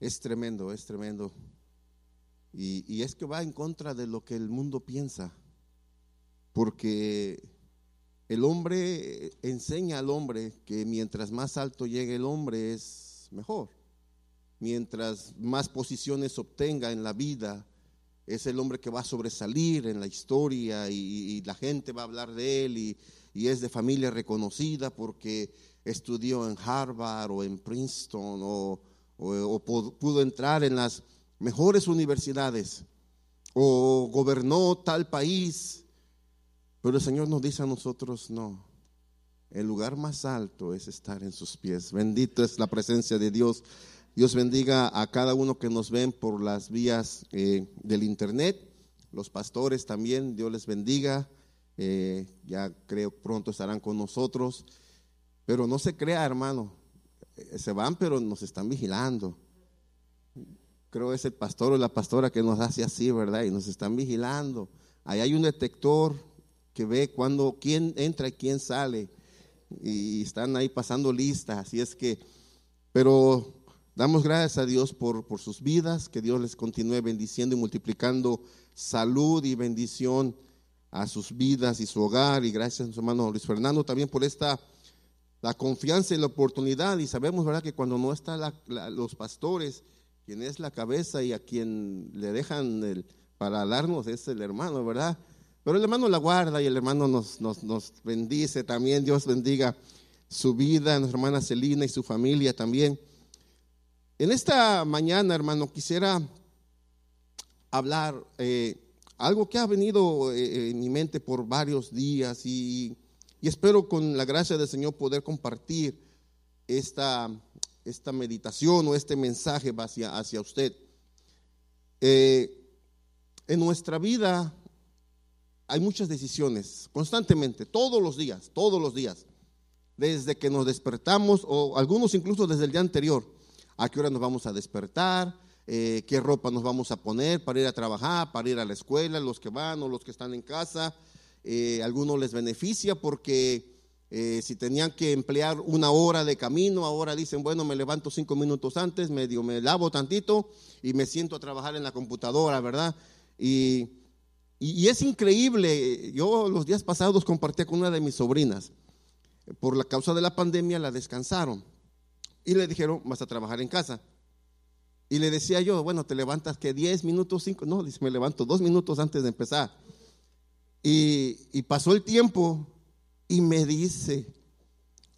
Es tremendo, es tremendo. Y, y es que va en contra de lo que el mundo piensa, porque el hombre enseña al hombre que mientras más alto llegue el hombre es mejor. Mientras más posiciones obtenga en la vida, es el hombre que va a sobresalir en la historia y, la gente va a hablar de él y, es de familia reconocida porque estudió en Harvard o en Princeton o, o pudo entrar en las mejores universidades o gobernó tal país pero el Señor nos dice a nosotros, no, el lugar más alto es estar en sus pies. Bendito es la presencia de Dios. Dios bendiga a cada uno que nos ven por las vías eh, del internet, los pastores también, Dios les bendiga. Eh, ya creo pronto estarán con nosotros. Pero no se crea, hermano, se van, pero nos están vigilando. Creo es el pastor o la pastora que nos hace así, ¿verdad? Y nos están vigilando. Ahí hay un detector que ve cuando quién entra y quién sale. Y están ahí pasando listas. Así es que, pero damos gracias a Dios por, por sus vidas, que Dios les continúe bendiciendo y multiplicando salud y bendición a sus vidas y su hogar. Y gracias a su hermano Luis Fernando también por esta la confianza y la oportunidad. Y sabemos, ¿verdad?, que cuando no están los pastores, quien es la cabeza y a quien le dejan para darnos es el hermano, ¿verdad? Pero el hermano la guarda y el hermano nos, nos, bendice también. Dios bendiga su vida, nuestra hermana Celina y su familia también. En esta mañana, hermano, quisiera hablar eh, algo que ha venido eh, en mi mente por varios días y, espero con la gracia del Señor poder compartir esta, esta meditación o este mensaje hacia, hacia usted. Eh, en nuestra vida hay muchas decisiones constantemente, todos los días, todos los días, desde que nos despertamos o algunos incluso desde el día anterior, a qué hora nos vamos a despertar, eh, qué ropa nos vamos a poner para ir a trabajar, para ir a la escuela, los que van o los que están en casa. Eh, algunos les beneficia porque eh, si tenían que emplear una hora de camino, ahora dicen, bueno, me levanto cinco minutos antes, medio me lavo tantito y me siento a trabajar en la computadora, ¿verdad? Y y, es increíble, yo los días pasados compartí con una de mis sobrinas, por la causa de la pandemia la descansaron y le dijeron, vas a trabajar en casa. Y le decía yo, bueno, te levantas que 10 minutos, 5, no, dice, me levanto dos minutos antes de empezar. Y, pasó el tiempo y me dice,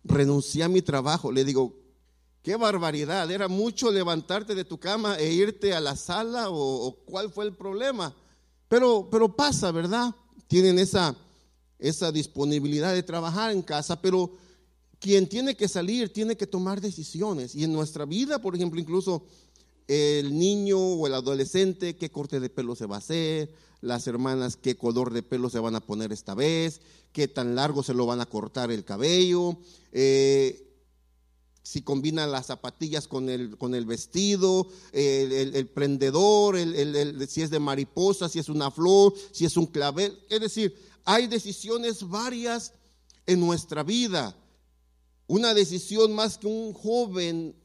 renuncié a mi trabajo. Le digo, qué barbaridad, era mucho levantarte de tu cama e irte a la sala o, o cuál fue el problema. Pero, pero pasa, ¿verdad? Tienen esa, esa disponibilidad de trabajar en casa, pero quien tiene que salir tiene que tomar decisiones. Y en nuestra vida, por ejemplo, incluso el niño o el adolescente, qué corte de pelo se va a hacer, las hermanas, qué color de pelo se van a poner esta vez, qué tan largo se lo van a cortar el cabello, eh, si combina las zapatillas con el, con el vestido, el, prendedor, el, si es de mariposa, si es una flor, si es un clavel. Es decir, hay decisiones varias en nuestra vida. Una decisión más que un joven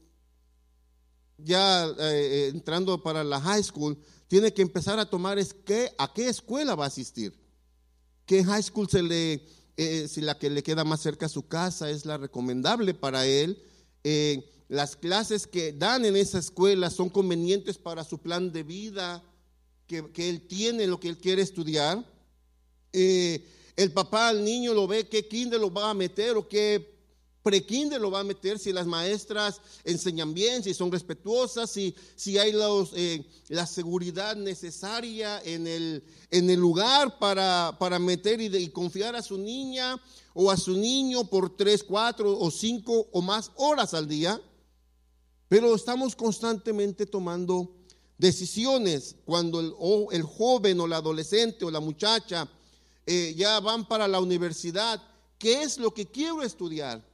ya eh, entrando para la high school tiene que empezar a tomar es que, a qué escuela va a asistir. ¿Qué high school se le, eh, si la que le queda más cerca a su casa es la recomendable para él? Eh, las clases que dan en esa escuela son convenientes para su plan de vida que, él tiene, lo que él quiere estudiar. Eh, el papá al niño lo ve qué kinder lo va a meter o qué prekinder lo va a meter, si las maestras enseñan bien, si son respetuosas, si, si hay los, eh, la seguridad necesaria en el, en el lugar para, para meter y, confiar a su niña o a su niño por tres, cuatro o cinco o más horas al día, pero estamos constantemente tomando decisiones cuando el, el joven o la adolescente o la muchacha eh, ya van para la universidad. ¿Qué es lo que quiero estudiar?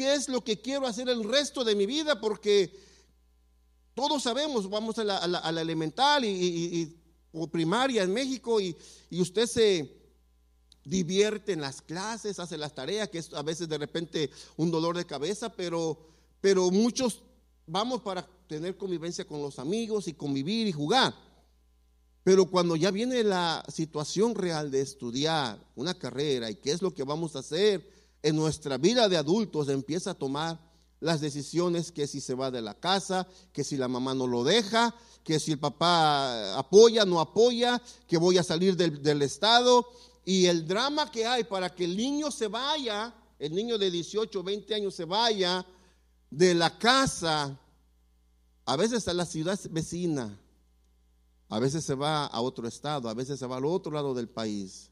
¿Qué es lo que quiero hacer el resto de mi vida? Porque todos sabemos, vamos a la, elemental y, o primaria en México y usted se, divierte en las clases, hace las tareas, que es a veces de repente un dolor de cabeza, pero, pero muchos vamos para tener convivencia con los amigos y convivir y jugar. Pero cuando ya viene la situación real de estudiar una carrera y qué es lo que vamos a hacer en nuestra vida de adultos, empieza a tomar las decisiones que si se va de la casa, que si la mamá no lo deja, que si el papá apoya, no apoya, que voy a salir del, del estado. Y el drama que hay para que el niño se vaya, el niño de 18, 20 años se vaya de la casa, a veces a la ciudad vecina, a veces se va a otro estado, a veces se va al otro lado del país,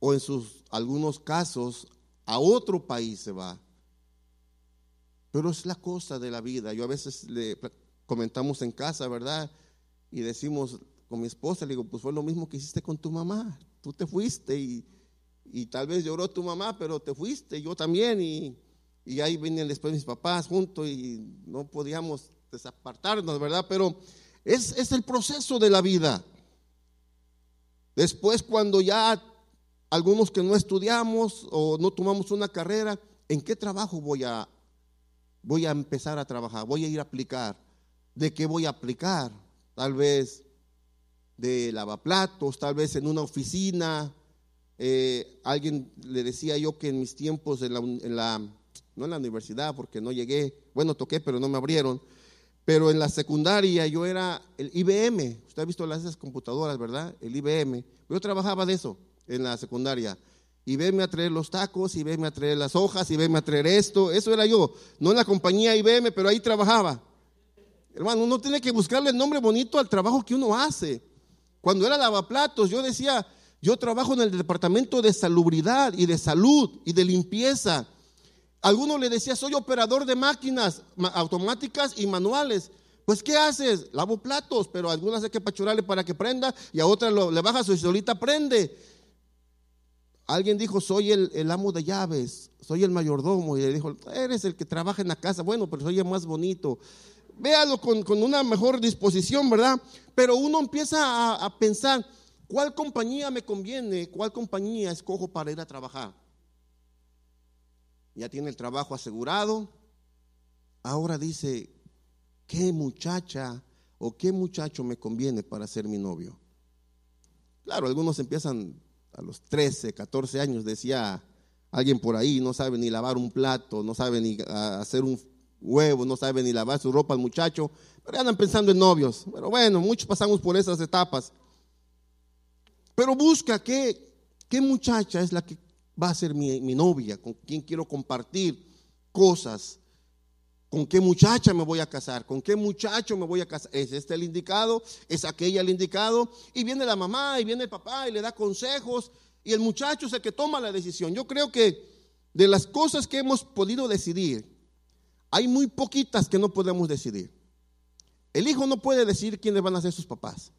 o en sus algunos casos a otro país se va. Pero es la cosa de la vida. Yo a veces le comentamos en casa, ¿verdad? Y decimos con mi esposa, le digo, pues fue lo mismo que hiciste con tu mamá. Tú te fuiste y, y tal vez lloró tu mamá, pero te fuiste, yo también. Y, y ahí venían después mis papás juntos y no podíamos desapartarnos, ¿verdad? Pero es, es el proceso de la vida. Después cuando ya algunos que no estudiamos o no tomamos una carrera, ¿en qué trabajo voy a, voy a empezar a trabajar? Voy a ir a aplicar. ¿De qué voy a aplicar? Tal vez de lavaplatos, tal vez en una oficina. Eh, alguien le decía yo que en mis tiempos en la, no en la universidad, porque no llegué, bueno, toqué, pero no me abrieron, pero en la secundaria yo era el IBM. Usted ha visto las esas computadoras, ¿verdad? El IBM. Yo trabajaba de eso en la secundaria. Y venme a traer los tacos, y venme a traer las hojas, y venme a traer esto. Eso era yo. No en la compañía IBM, pero ahí trabajaba. Hermano, uno tiene que buscarle el nombre bonito al trabajo que uno hace. Cuando era lavaplatos, yo decía, yo trabajo en el departamento de salubridad y de salud y de limpieza. Algunos le decía, soy operador de máquinas automáticas y manuales. Pues, ¿qué haces? Lavo platos, pero algunas hay que pachurarle para que prenda y a otras le baja su solita prende. Alguien dijo, soy el, amo de llaves, soy el mayordomo. Y le dijo, eres el que trabaja en la casa. Bueno, pero soy el más bonito. Véalo con, una mejor disposición, ¿verdad? Pero uno empieza a, a pensar, ¿cuál compañía me conviene? ¿Cuál compañía escojo para ir a trabajar? ya tiene el trabajo asegurado. Ahora dice, ¿qué muchacha o qué muchacho me conviene para ser mi novio? Claro, algunos empiezan a los 13, 14 años, decía alguien por ahí, no sabe ni lavar un plato, no sabe ni hacer un huevo, no sabe ni lavar su ropa al muchacho, pero andan pensando en novios. Pero bueno, muchos pasamos por esas etapas. Pero busca qué, qué muchacha es la que va a ser mi, novia, con quien quiero compartir cosas, con qué muchacha me voy a casar, con qué muchacho me voy a casar. ¿Es este el indicado? ¿Es aquella el indicado? Y viene la mamá y viene el papá y le da consejos y el muchacho es el que toma la decisión. Yo creo que de las cosas que hemos podido decidir, hay muy poquitas que no podemos decidir. El hijo no puede decidir quiénes van a ser sus papás.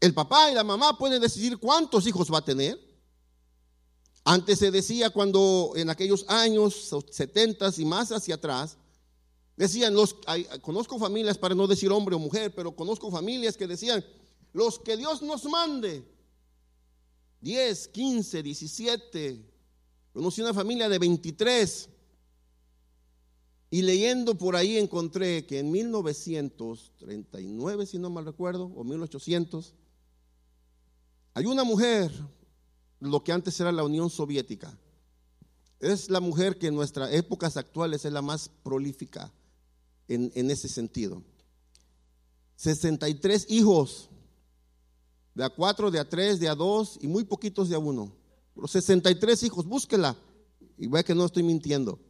El papá y la mamá pueden decidir cuántos hijos va a tener. Antes se decía cuando en aquellos años 70 y más hacia atrás, decían, los, conozco familias, para no decir hombre o mujer, pero conozco familias que decían, los que Dios nos mande, 10, 15, 17, conocí una familia de 23, y leyendo por ahí encontré que en 1939, si no mal recuerdo, o 1800, hay una mujer lo que antes era la Unión Soviética. Es la mujer que en nuestras épocas actuales es la más prolífica en, ese sentido. 63 hijos, de a cuatro, de a tres, de a dos y muy poquitos de a uno. Los 63 hijos, búsquela y vea que no estoy mintiendo.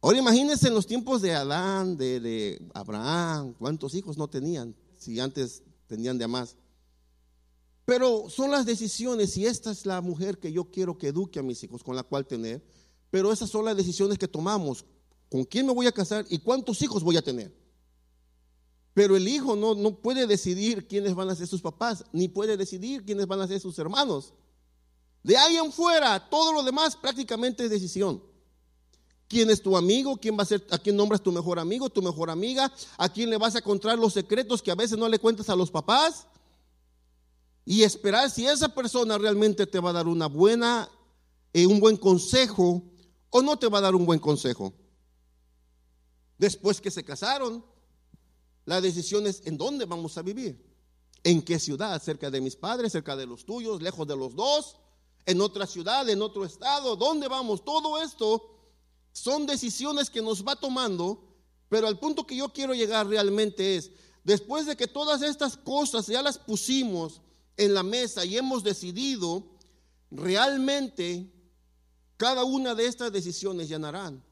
Ahora imagínense en los tiempos de Adán, de, de Abraham, cuántos hijos no tenían, si antes tenían de más. Pero son las decisiones y esta es la mujer que yo quiero que eduque a mis hijos, con la cual tener. Pero esas son las decisiones que tomamos. ¿Con quién me voy a casar y cuántos hijos voy a tener? Pero el hijo no, no puede decidir quiénes van a ser sus papás, ni puede decidir quiénes van a ser sus hermanos. De ahí en fuera, todo lo demás prácticamente es decisión. ¿Quién es tu amigo? ¿Quién va a ser, ¿A quién nombras tu mejor amigo, tu mejor amiga? ¿A quién le vas a contar los secretos que a veces no le cuentas a los papás? y esperar si esa persona realmente te va a dar una buena, eh, un buen consejo o no te va a dar un buen consejo. Después que se casaron, la decisión es en dónde vamos a vivir. ¿En qué ciudad? ¿Cerca de mis padres? ¿Cerca de los tuyos? ¿Lejos de los dos? ¿En otra ciudad? ¿En otro estado? ¿Dónde vamos? Todo esto son decisiones que nos va tomando, pero al punto que yo quiero llegar realmente es, después de que todas estas cosas ya las pusimos en la mesa y hemos decidido, realmente cada una de estas decisiones llenarán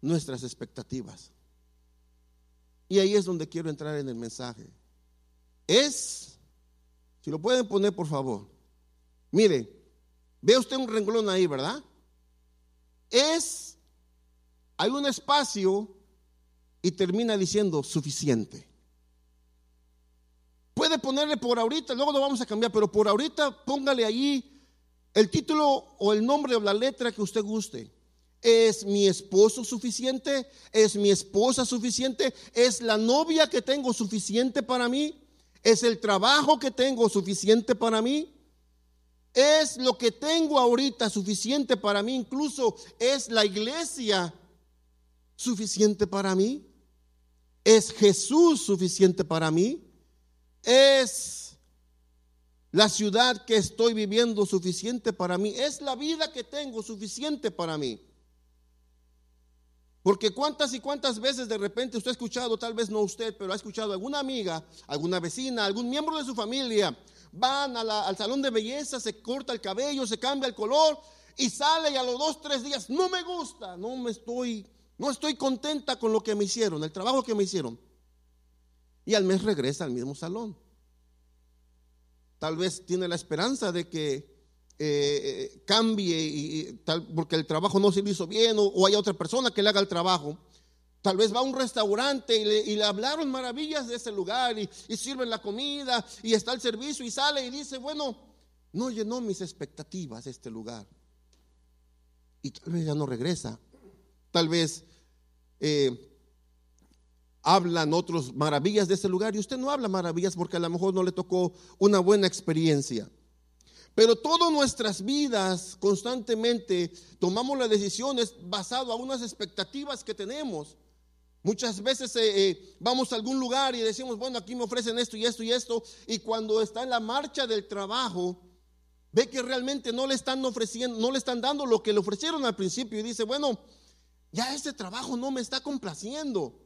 nuestras expectativas. Y ahí es donde quiero entrar en el mensaje. Es, si lo pueden poner por favor, mire, ve usted un renglón ahí, ¿verdad? Es, hay un espacio y termina diciendo suficiente. Puede ponerle por ahorita, luego lo vamos a cambiar, pero por ahorita póngale allí el título o el nombre o la letra que usted guste. ¿Es mi esposo suficiente? ¿Es mi esposa suficiente? ¿Es la novia que tengo suficiente para mí? ¿Es el trabajo que tengo suficiente para mí? ¿Es lo que tengo ahorita suficiente para mí? Incluso es la iglesia suficiente para mí. ¿Es Jesús suficiente para mí? ¿Es la ciudad que estoy viviendo suficiente para mí, es la vida que tengo suficiente para mí. Porque cuántas y cuántas veces de repente usted ha escuchado, tal vez no usted, pero ha escuchado alguna amiga, alguna vecina, algún miembro de su familia, van al salón de belleza, se corta el cabello, se cambia el color y sale y a los dos, tres días, no me gusta, no me estoy, no estoy contenta con lo que me hicieron, el trabajo que me hicieron. Y al mes regresa al mismo salón tal vez tiene la esperanza de que eh, eh, cambie y, tal, porque el trabajo no se le hizo bien o, hay otra persona que le haga el trabajo. Tal vez va a un restaurante y le, hablaron maravillas de ese lugar y, y, sirven la comida y está el servicio y sale y dice, bueno, no llenó mis expectativas este lugar. Y tal vez ya no regresa. Tal vez eh, hablan otros maravillas de ese lugar y usted no habla maravillas porque a lo mejor no le tocó una buena experiencia. Pero todas nuestras vidas constantemente tomamos las decisiones basado a unas expectativas que tenemos. Muchas veces eh, eh, vamos a algún lugar y decimos, bueno, aquí me ofrecen esto y esto y esto, y cuando está en la marcha del trabajo, ve que realmente no le están ofreciendo, no le están dando lo que le ofrecieron al principio y dice, bueno, ya este trabajo no me está complaciendo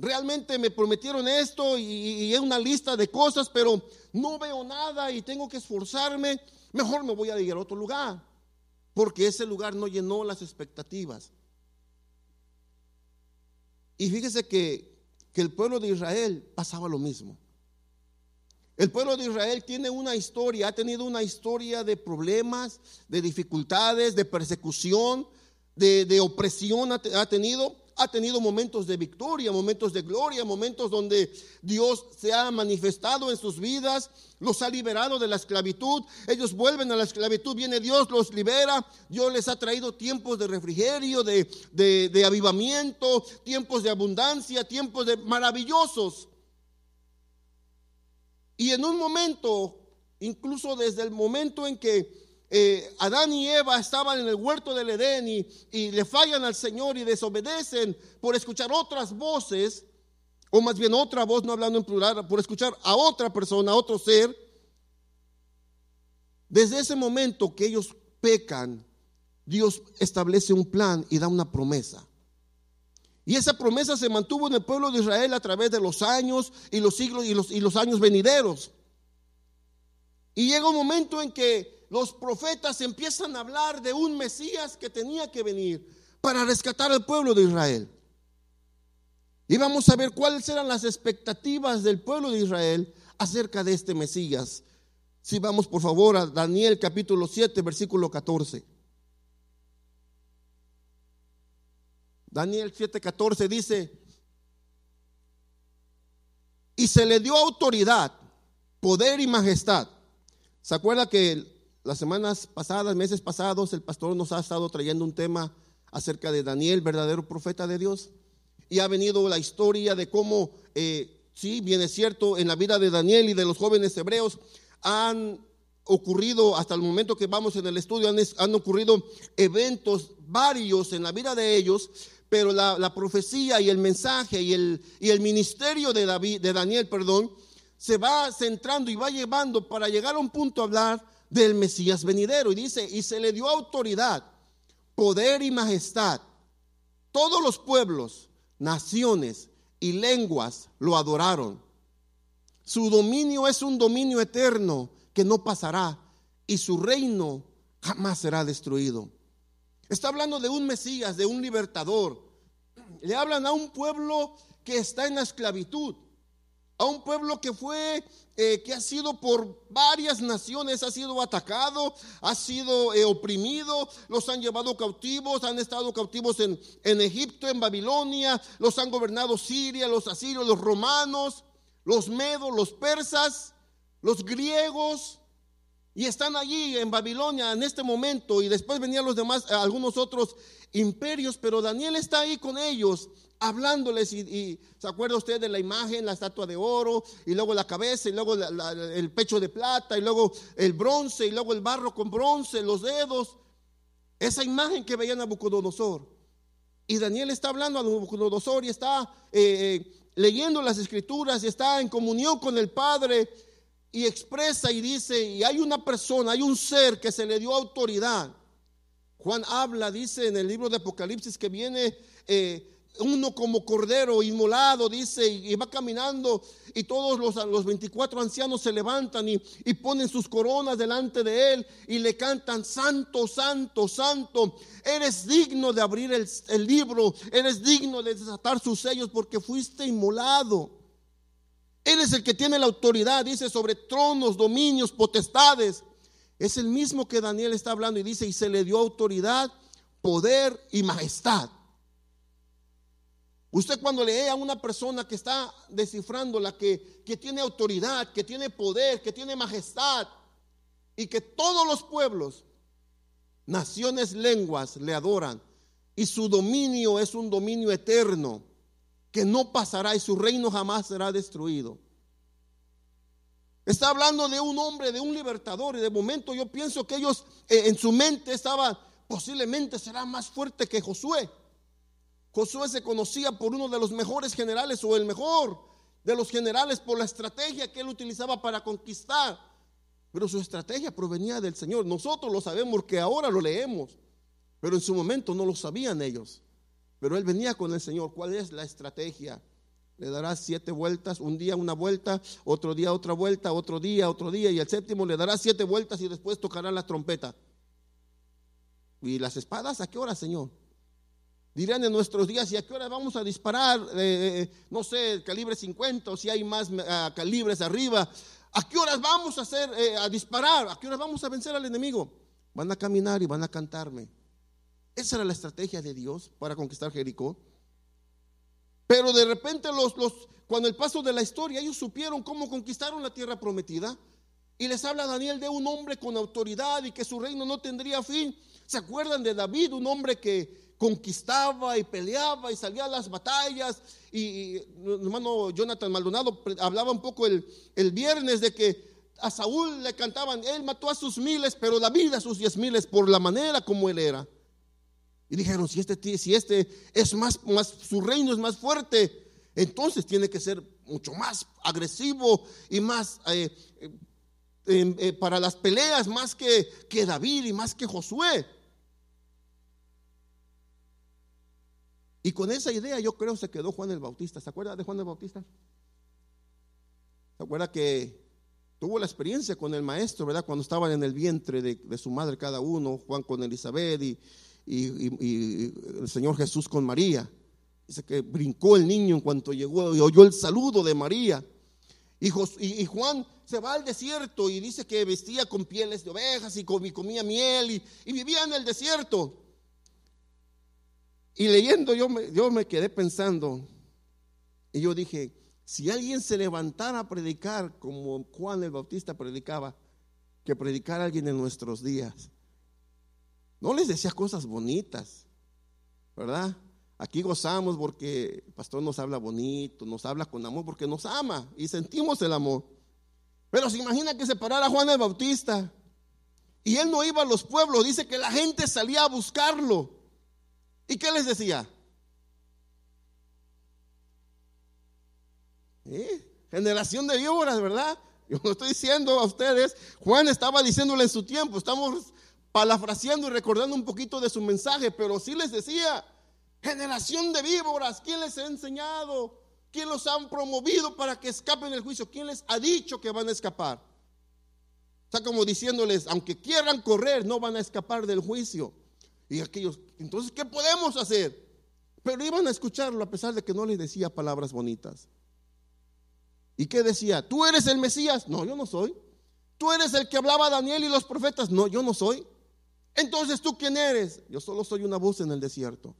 realmente me prometieron esto y, es una lista de cosas, pero no veo nada y tengo que esforzarme, mejor me voy a ir a otro lugar, porque ese lugar no llenó las expectativas. Y fíjese que, que el pueblo de Israel pasaba lo mismo. El pueblo de Israel tiene una historia, ha tenido una historia de problemas, de dificultades, de persecución, de, de opresión ha tenido ha tenido momentos de victoria, momentos de gloria, momentos donde Dios se ha manifestado en sus vidas, los ha liberado de la esclavitud, ellos vuelven a la esclavitud, viene Dios, los libera, Dios les ha traído tiempos de refrigerio, de, de avivamiento, tiempos de abundancia, tiempos de maravillosos. Y en un momento, incluso desde el momento en que eh, Adán y Eva estaban en el huerto del Edén y, le fallan al Señor y desobedecen por escuchar otras voces, o más bien otra voz, no hablando en plural, por escuchar a otra persona, a otro ser. Desde ese momento que ellos pecan, Dios establece un plan y da una promesa. Y esa promesa se mantuvo en el pueblo de Israel a través de los años y los siglos y los, y los años venideros. Y llega un momento en que los profetas empiezan a hablar de un Mesías que tenía que venir para rescatar al pueblo de Israel. Y vamos a ver cuáles eran las expectativas del pueblo de Israel acerca de este Mesías. Si vamos por favor a Daniel capítulo 7, versículo 14. Daniel 7, 14 dice, y se le dio autoridad, poder y majestad. ¿Se acuerda que las semanas pasadas, meses pasados, el pastor nos ha estado trayendo un tema acerca de Daniel, verdadero profeta de Dios. Y ha venido la historia de cómo, eh, sí, bien es cierto, en la vida de Daniel y de los jóvenes hebreos han ocurrido, hasta el momento que vamos en el estudio, han, ocurrido eventos varios en la vida de ellos, pero la, profecía y el mensaje y el, y el ministerio de, David, de Daniel, perdón, se va centrando y va llevando para llegar a un punto a hablar del Mesías venidero. Y dice, y se le dio autoridad, poder y majestad. Todos los pueblos, naciones y lenguas lo adoraron. Su dominio es un dominio eterno que no pasará y su reino jamás será destruido. Está hablando de un Mesías, de un libertador. Le hablan a un pueblo que está en la esclavitud a un pueblo que fue, eh, que ha sido por varias naciones, ha sido atacado, ha sido eh, oprimido, los han llevado cautivos, han estado cautivos en, en Egipto, en Babilonia, los han gobernado Siria, los asirios, los romanos, los medos, los persas, los griegos, y están allí en Babilonia en este momento, y después venían los demás, algunos otros imperios, pero Daniel está ahí con ellos hablándoles y, se acuerda usted de la imagen, la estatua de oro y luego la cabeza y luego el pecho de plata y luego el bronce y luego el barro con bronce, los dedos. Esa imagen que veía Nabucodonosor. Y Daniel está hablando a Nabucodonosor y está eh, eh, leyendo las escrituras y está en comunión con el Padre y expresa y dice, y hay una persona, hay un ser que se le dio autoridad. Juan habla, dice en el libro de Apocalipsis que viene eh, uno como cordero inmolado, dice, y va caminando y todos los, los 24 ancianos se levantan y, ponen sus coronas delante de él y le cantan, santo, santo, santo, eres digno de abrir el, el libro, eres digno de desatar sus sellos porque fuiste inmolado. Él es el que tiene la autoridad, dice, sobre tronos, dominios, potestades. Es el mismo que Daniel está hablando y dice, y se le dio autoridad, poder y majestad. Usted cuando lee a una persona que está descifrando la que, que tiene autoridad, que tiene poder, que tiene majestad, y que todos los pueblos, naciones, lenguas le adoran, y su dominio es un dominio eterno, que no pasará y su reino jamás será destruido. Está hablando de un hombre, de un libertador, y de momento yo pienso que ellos eh, en su mente estaban, posiblemente será más fuerte que Josué. Josué se conocía por uno de los mejores generales o el mejor de los generales por la estrategia que él utilizaba para conquistar. Pero su estrategia provenía del Señor. Nosotros lo sabemos porque ahora lo leemos, pero en su momento no lo sabían ellos. Pero él venía con el Señor. ¿Cuál es la estrategia? Le dará siete vueltas, un día una vuelta, otro día otra vuelta, otro día, otro día, y el séptimo le dará siete vueltas y después tocará la trompeta. ¿Y las espadas a qué hora, Señor? Dirán en nuestros días, ¿y a qué hora vamos a disparar? Eh, eh, no sé, calibre 50 o si hay más calibres arriba. ¿A qué horas vamos a hacer, eh, a disparar? ¿A qué horas vamos a vencer al enemigo? Van a caminar y van a cantarme. Esa era la estrategia de Dios para conquistar Jericó. Pero de repente los, los, cuando el paso de la historia, ellos supieron cómo conquistaron la tierra prometida. Y les habla Daniel de un hombre con autoridad y que su reino no tendría fin. ¿Se acuerdan de David, un hombre que, conquistaba y peleaba y salía a las batallas. Y, hermano Jonathan Maldonado hablaba un poco el, el, viernes de que a Saúl le cantaban, él mató a sus miles, pero David a sus diez miles por la manera como él era. Y dijeron, si este, si este es más, más, su reino es más fuerte, entonces tiene que ser mucho más agresivo y más eh, eh, eh, para las peleas, más que, que David y más que Josué. Y con esa idea yo creo se quedó Juan el Bautista. ¿Se acuerda de Juan el Bautista? ¿Se acuerda que tuvo la experiencia con el maestro, verdad? Cuando estaban en el vientre de, su madre cada uno, Juan con Elizabeth y, el Señor Jesús con María. Dice que brincó el niño en cuanto llegó y oyó el saludo de María. Y, y, Juan se va al desierto y dice que vestía con pieles de ovejas y comía miel y vivía en el desierto. Y leyendo yo me, yo me quedé pensando, y yo dije, si alguien se levantara a predicar como Juan el Bautista predicaba, que predicara alguien en nuestros días, no les decía cosas bonitas, ¿verdad? Aquí gozamos porque el pastor nos habla bonito, nos habla con amor porque nos ama y sentimos el amor. Pero se imagina que se parara Juan el Bautista y él no iba a los pueblos, dice que la gente salía a buscarlo. ¿Y qué les decía? Generación de víboras, ¿verdad? Yo lo estoy diciendo a ustedes. Juan estaba diciéndole en su tiempo. Estamos palafraseando y recordando un poquito de su mensaje, pero sí les decía, generación de víboras, ¿quién les ha enseñado? ¿Quién los han promovido para que escapen del juicio? ¿Quién les ha dicho que van a escapar? Está como diciéndoles, aunque quieran correr, no van a escapar del juicio. Y aquellos, entonces, ¿qué podemos hacer? Pero iban a escucharlo a pesar de que no les decía palabras bonitas. ¿Y qué decía? ¿Tú eres el Mesías? No, yo no soy. ¿Tú eres el que hablaba a Daniel y los profetas? No, yo no soy. Entonces, ¿tú quién eres? Yo solo soy una voz en el desierto,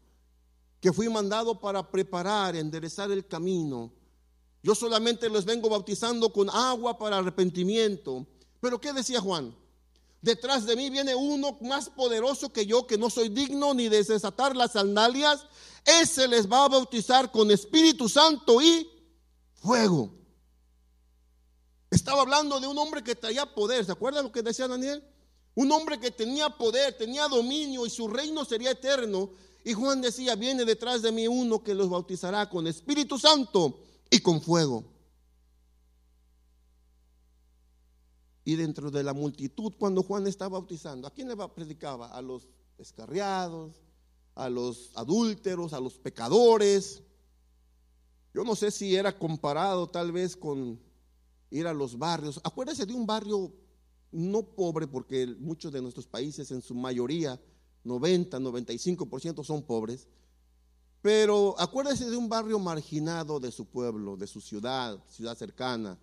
que fui mandado para preparar, enderezar el camino. Yo solamente los vengo bautizando con agua para arrepentimiento. Pero ¿qué decía Juan? Detrás de mí viene uno más poderoso que yo, que no soy digno ni de desatar las sandalias. Ese les va a bautizar con Espíritu Santo y fuego. Estaba hablando de un hombre que traía poder. ¿Se acuerdan lo que decía Daniel? Un hombre que tenía poder, tenía dominio y su reino sería eterno. Y Juan decía, viene detrás de mí uno que los bautizará con Espíritu Santo y con fuego. Y dentro de la multitud, cuando Juan estaba bautizando, ¿a quién le predicaba? A los descarriados, a los adúlteros, a los pecadores. Yo no sé si era comparado tal vez con ir a los barrios. Acuérdese de un barrio no pobre, porque muchos de nuestros países, en su mayoría, 90, 95% son pobres. Pero acuérdese de un barrio marginado de su pueblo, de su ciudad, ciudad cercana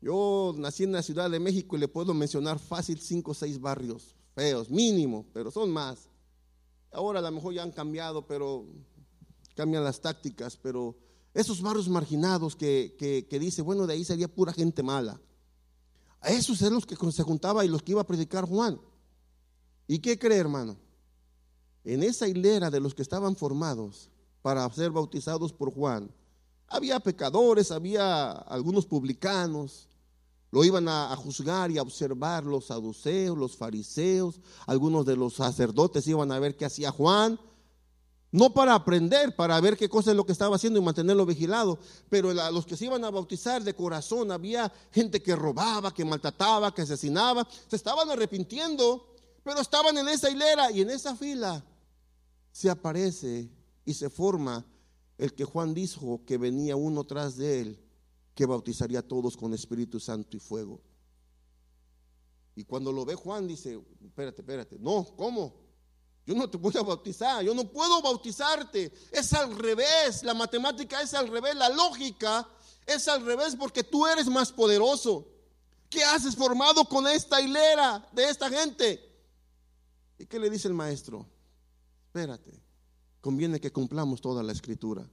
yo nací en la Ciudad de México y le puedo mencionar fácil cinco o seis barrios feos, mínimo, pero son más. Ahora a lo mejor ya han cambiado, pero cambian las tácticas, pero esos barrios marginados que, que, dice, bueno, de ahí sería pura gente mala. A esos eran los que se juntaba y los que iba a predicar Juan. ¿Y qué cree, hermano? En esa hilera de los que estaban formados para ser bautizados por Juan, había pecadores, había algunos publicanos, lo iban a, juzgar y a observar los saduceos, los fariseos, algunos de los sacerdotes iban a ver qué hacía Juan. No para aprender, para ver qué cosa es lo que estaba haciendo y mantenerlo vigilado, pero los que se iban a bautizar de corazón, había gente que robaba, que maltrataba, que asesinaba, se estaban arrepintiendo, pero estaban en esa hilera y en esa fila se aparece y se forma el que Juan dijo que venía uno tras de él que bautizaría a todos con Espíritu Santo y fuego. Y cuando lo ve Juan dice, espérate, espérate, no, ¿cómo? Yo no te voy a bautizar, yo no puedo bautizarte. Es al revés, la matemática es al revés, la lógica es al revés porque tú eres más poderoso. ¿Qué haces formado con esta hilera de esta gente? ¿Y qué le dice el maestro? Espérate, conviene que cumplamos toda la escritura.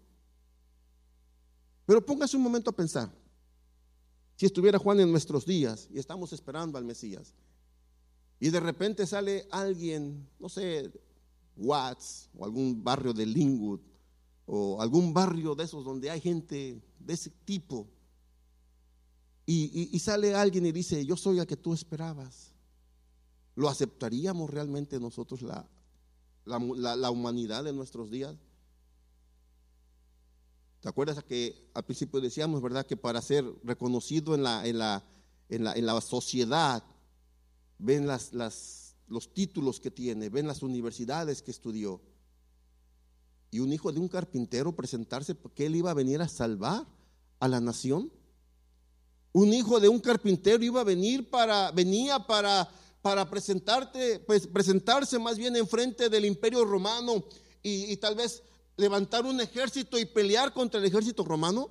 Pero póngase un momento a pensar. Si estuviera Juan en nuestros días y estamos esperando al Mesías, y de repente sale alguien, no sé, Watts o algún barrio de Linwood o algún barrio de esos donde hay gente de ese tipo, y, sale alguien y dice, yo soy el que tú esperabas, ¿lo aceptaríamos realmente nosotros la, la humanidad de nuestros días? ¿Te acuerdas que al principio decíamos, verdad, que para ser reconocido en la, en la, en la, sociedad, ven las, las, los títulos que tiene, ven las universidades que estudió? Y un hijo de un carpintero presentarse porque él iba a venir a salvar a la nación. Un hijo de un carpintero iba a venir para, venía para, para presentarte, pues, presentarse más bien enfrente del imperio romano y tal vez levantar un ejército y pelear contra el ejército romano?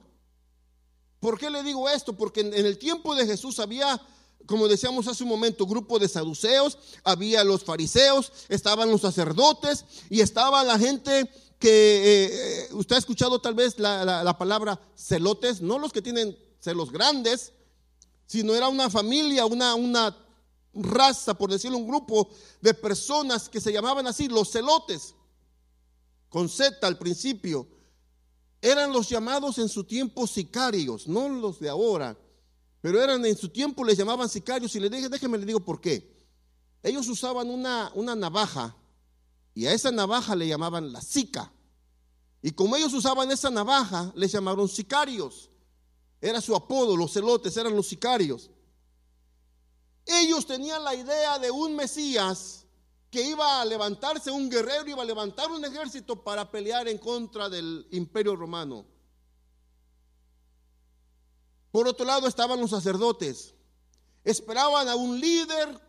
¿Por qué le digo esto? Porque en, el tiempo de Jesús había, como decíamos hace un momento, grupo de saduceos, había los fariseos, estaban los sacerdotes y estaba la gente que eh, eh, usted ha escuchado tal vez la, palabra celotes, no los que tienen celos grandes, sino era una familia, una, una raza, por decirlo, un grupo de personas que se llamaban así, los celotes con Z al principio, eran los llamados en su tiempo sicarios, no los de ahora, pero eran en su tiempo les llamaban sicarios y le dije, déjeme le digo por qué. Ellos usaban una, una navaja y a esa navaja le llamaban la sica. Y como ellos usaban esa navaja, les llamaron sicarios. Era su apodo, los celotes eran los sicarios. Ellos tenían la idea de un Mesías que iba a levantarse, un guerrero iba a levantar un ejército para pelear en contra del imperio romano. Por otro lado estaban los sacerdotes. Esperaban a un líder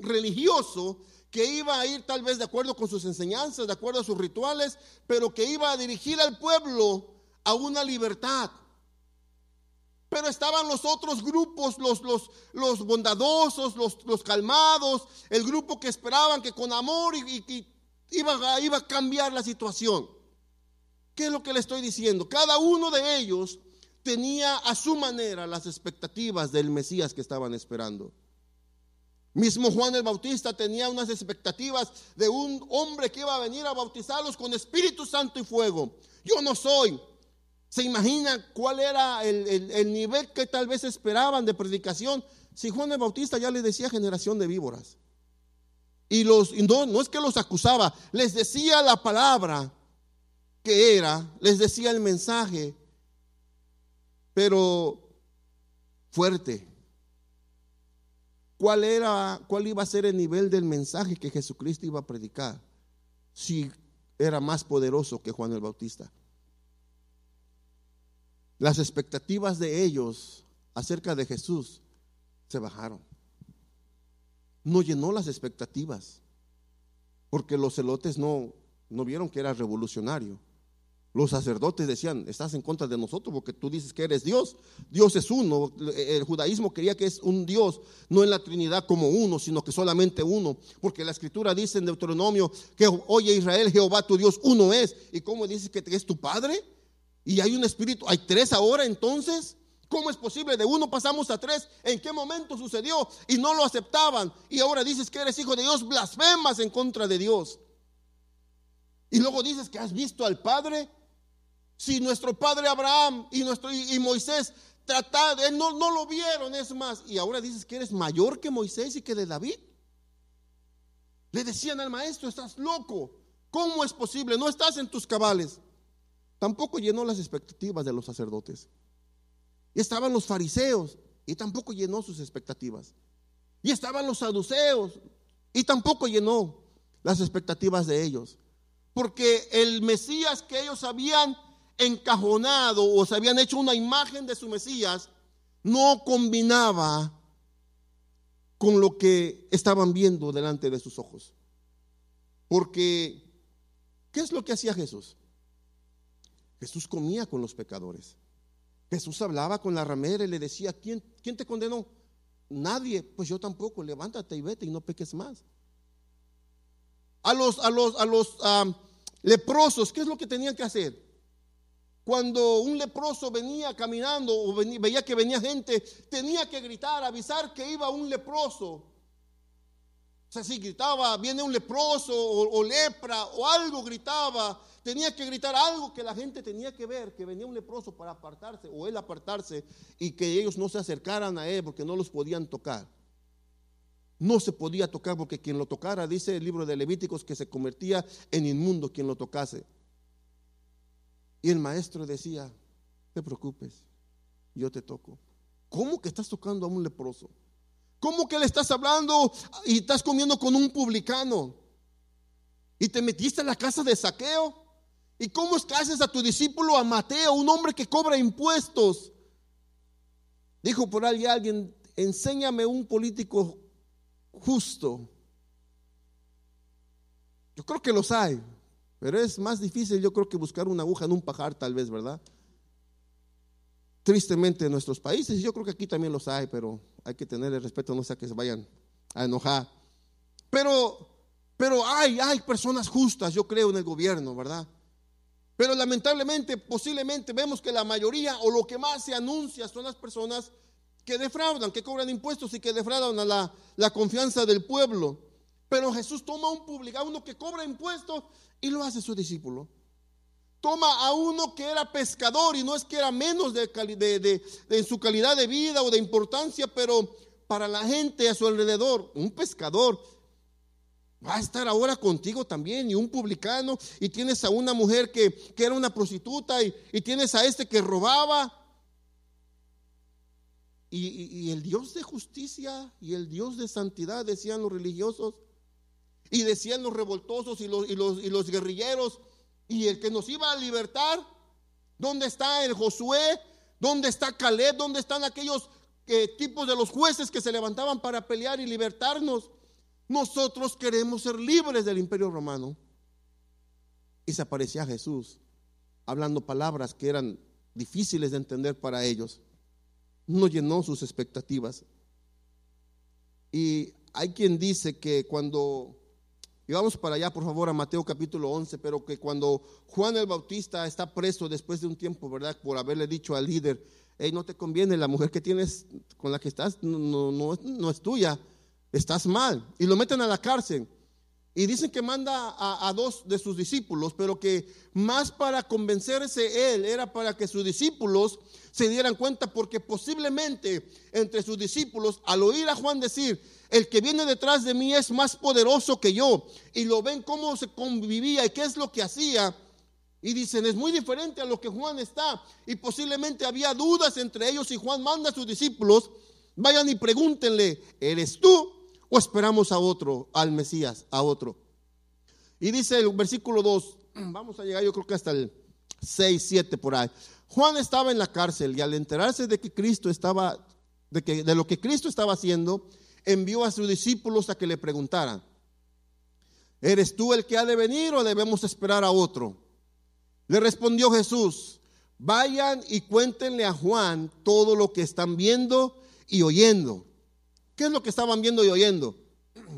religioso que iba a ir tal vez de acuerdo con sus enseñanzas, de acuerdo a sus rituales, pero que iba a dirigir al pueblo a una libertad. Pero estaban los otros grupos, los, los, los bondadosos, los, los, calmados, el grupo que esperaban que con amor y, iba, iba a cambiar la situación. ¿Qué es lo que le estoy diciendo? Cada uno de ellos tenía a su manera las expectativas del Mesías que estaban esperando. Mismo Juan el Bautista tenía unas expectativas de un hombre que iba a venir a bautizarlos con Espíritu Santo y fuego. Yo no soy. ¿Se imagina cuál era el, nivel que tal vez esperaban de predicación? Si Juan el Bautista ya les decía generación de víboras. Y los, no, no es que los acusaba, les decía la palabra que era, les decía el mensaje, pero fuerte cuál era, cuál iba a ser el nivel del mensaje que Jesucristo iba a predicar si era más poderoso que Juan el Bautista. Las expectativas de ellos acerca de Jesús se bajaron. No llenó las expectativas, porque los celotes no, no vieron que era revolucionario. Los sacerdotes decían, estás en contra de nosotros porque tú dices que eres Dios. Dios es uno. El judaísmo quería que es un Dios, no en la Trinidad como uno, sino que solamente uno. Porque la escritura dice en Deuteronomio que, oye Israel, Jehová tu Dios uno es. ¿Y cómo dices que es tu Padre? Y hay un espíritu, hay tres ahora entonces. ¿Cómo es posible? De uno pasamos a tres. ¿En qué momento sucedió? Y no lo aceptaban. Y ahora dices que eres hijo de Dios, blasfemas en contra de Dios. Y luego dices que has visto al Padre. Si nuestro padre Abraham y, nuestro, y Moisés trataron, no, no lo vieron, es más, y ahora dices que eres mayor que Moisés y que de David. Le decían al maestro, estás loco, ¿cómo es posible? No estás en tus cabales. Tampoco llenó las expectativas de los sacerdotes. Y estaban los fariseos y tampoco llenó sus expectativas. Y estaban los saduceos y tampoco llenó las expectativas de ellos. Porque el Mesías que ellos habían encajonado o se habían hecho una imagen de su Mesías, no combinaba con lo que estaban viendo delante de sus ojos. Porque, ¿qué es lo que hacía Jesús? Jesús comía con los pecadores. Jesús hablaba con la ramera y le decía, ¿quién, quién te condenó? Nadie, pues yo tampoco, levántate y vete y no peques más. A los, a los, a los leprosos, ¿qué es lo que tenían que hacer? Cuando un leproso venía caminando o veía que venía gente, tenía que gritar, avisar que iba un leproso. O sea, si gritaba, viene un leproso o, lepra o algo gritaba, tenía que gritar algo que la gente tenía que ver, que venía un leproso para apartarse o él apartarse y que ellos no se acercaran a él porque no los podían tocar. No se podía tocar porque quien lo tocara, dice el libro de Levíticos, que se convertía en inmundo quien lo tocase. Y el maestro decía, te preocupes, yo te toco. ¿Cómo que estás tocando a un leproso? ¿Cómo que le estás hablando y estás comiendo con un publicano? ¿Y te metiste en la casa de saqueo? ¿Y cómo es que haces a tu discípulo, a Mateo, un hombre que cobra impuestos? Dijo por ahí alguien, enséñame un político justo. Yo creo que los hay. Pero es más difícil, yo creo, que buscar una aguja en un pajar, tal vez, ¿verdad? Tristemente en nuestros países, yo creo que aquí también los hay, pero hay que tener el respeto, no sea que se vayan a enojar. Pero, pero hay, hay personas justas, yo creo, en el gobierno, ¿verdad? Pero lamentablemente, posiblemente vemos que la mayoría o lo que más se anuncia son las personas que defraudan, que cobran impuestos y que defraudan a la, la confianza del pueblo. Pero Jesús toma un publicano, uno que cobra impuestos y lo hace su discípulo. Toma a uno que era pescador y no es que era menos de, de, en su calidad de vida o de importancia, pero para la gente a su alrededor, un pescador, va a estar ahora contigo también, y un publicano, y tienes a una mujer que, era una prostituta, y, tienes a este que robaba. Y, el Dios de justicia y el Dios de santidad, decían los religiosos, y decían los revoltosos y los, y los, y los guerrilleros, y el que nos iba a libertar, ¿dónde está el Josué? ¿Dónde está Caleb? ¿Dónde están aquellos eh, tipos de los jueces que se levantaban para pelear y libertarnos? Nosotros queremos ser libres del imperio romano. Y se aparecía Jesús hablando palabras que eran difíciles de entender para ellos. No llenó sus expectativas. Y hay quien dice que cuando, y vamos para allá por favor a Mateo capítulo 11, pero que cuando Juan el Bautista está preso después de un tiempo, ¿verdad? Por haberle dicho al líder, hey, no te conviene, la mujer que tienes, con la que estás, no, no, no es tuya estás mal. Y lo meten a la cárcel. Y dicen que manda a, dos de sus discípulos, pero que más para convencerse él era para que sus discípulos se dieran cuenta, porque posiblemente entre sus discípulos, al oír a Juan decir, el que viene detrás de mí es más poderoso que yo, y lo ven cómo se convivía y qué es lo que hacía, y dicen, es muy diferente a lo que Juan está, y posiblemente había dudas entre ellos, y Juan manda a sus discípulos, vayan y pregúntenle, ¿eres tú? ¿O esperamos a otro, al Mesías, a otro? Y dice el versículo 2, vamos a llegar yo creo que hasta el 6, 7 por ahí. Juan estaba en la cárcel y al enterarse de que Cristo estaba, de, que, de lo que Cristo estaba haciendo, envió a sus discípulos a que le preguntaran, ¿eres tú el que ha de venir o debemos esperar a otro? Le respondió Jesús, vayan y cuéntenle a Juan todo lo que están viendo y oyendo. ¿Qué es lo que estaban viendo y oyendo?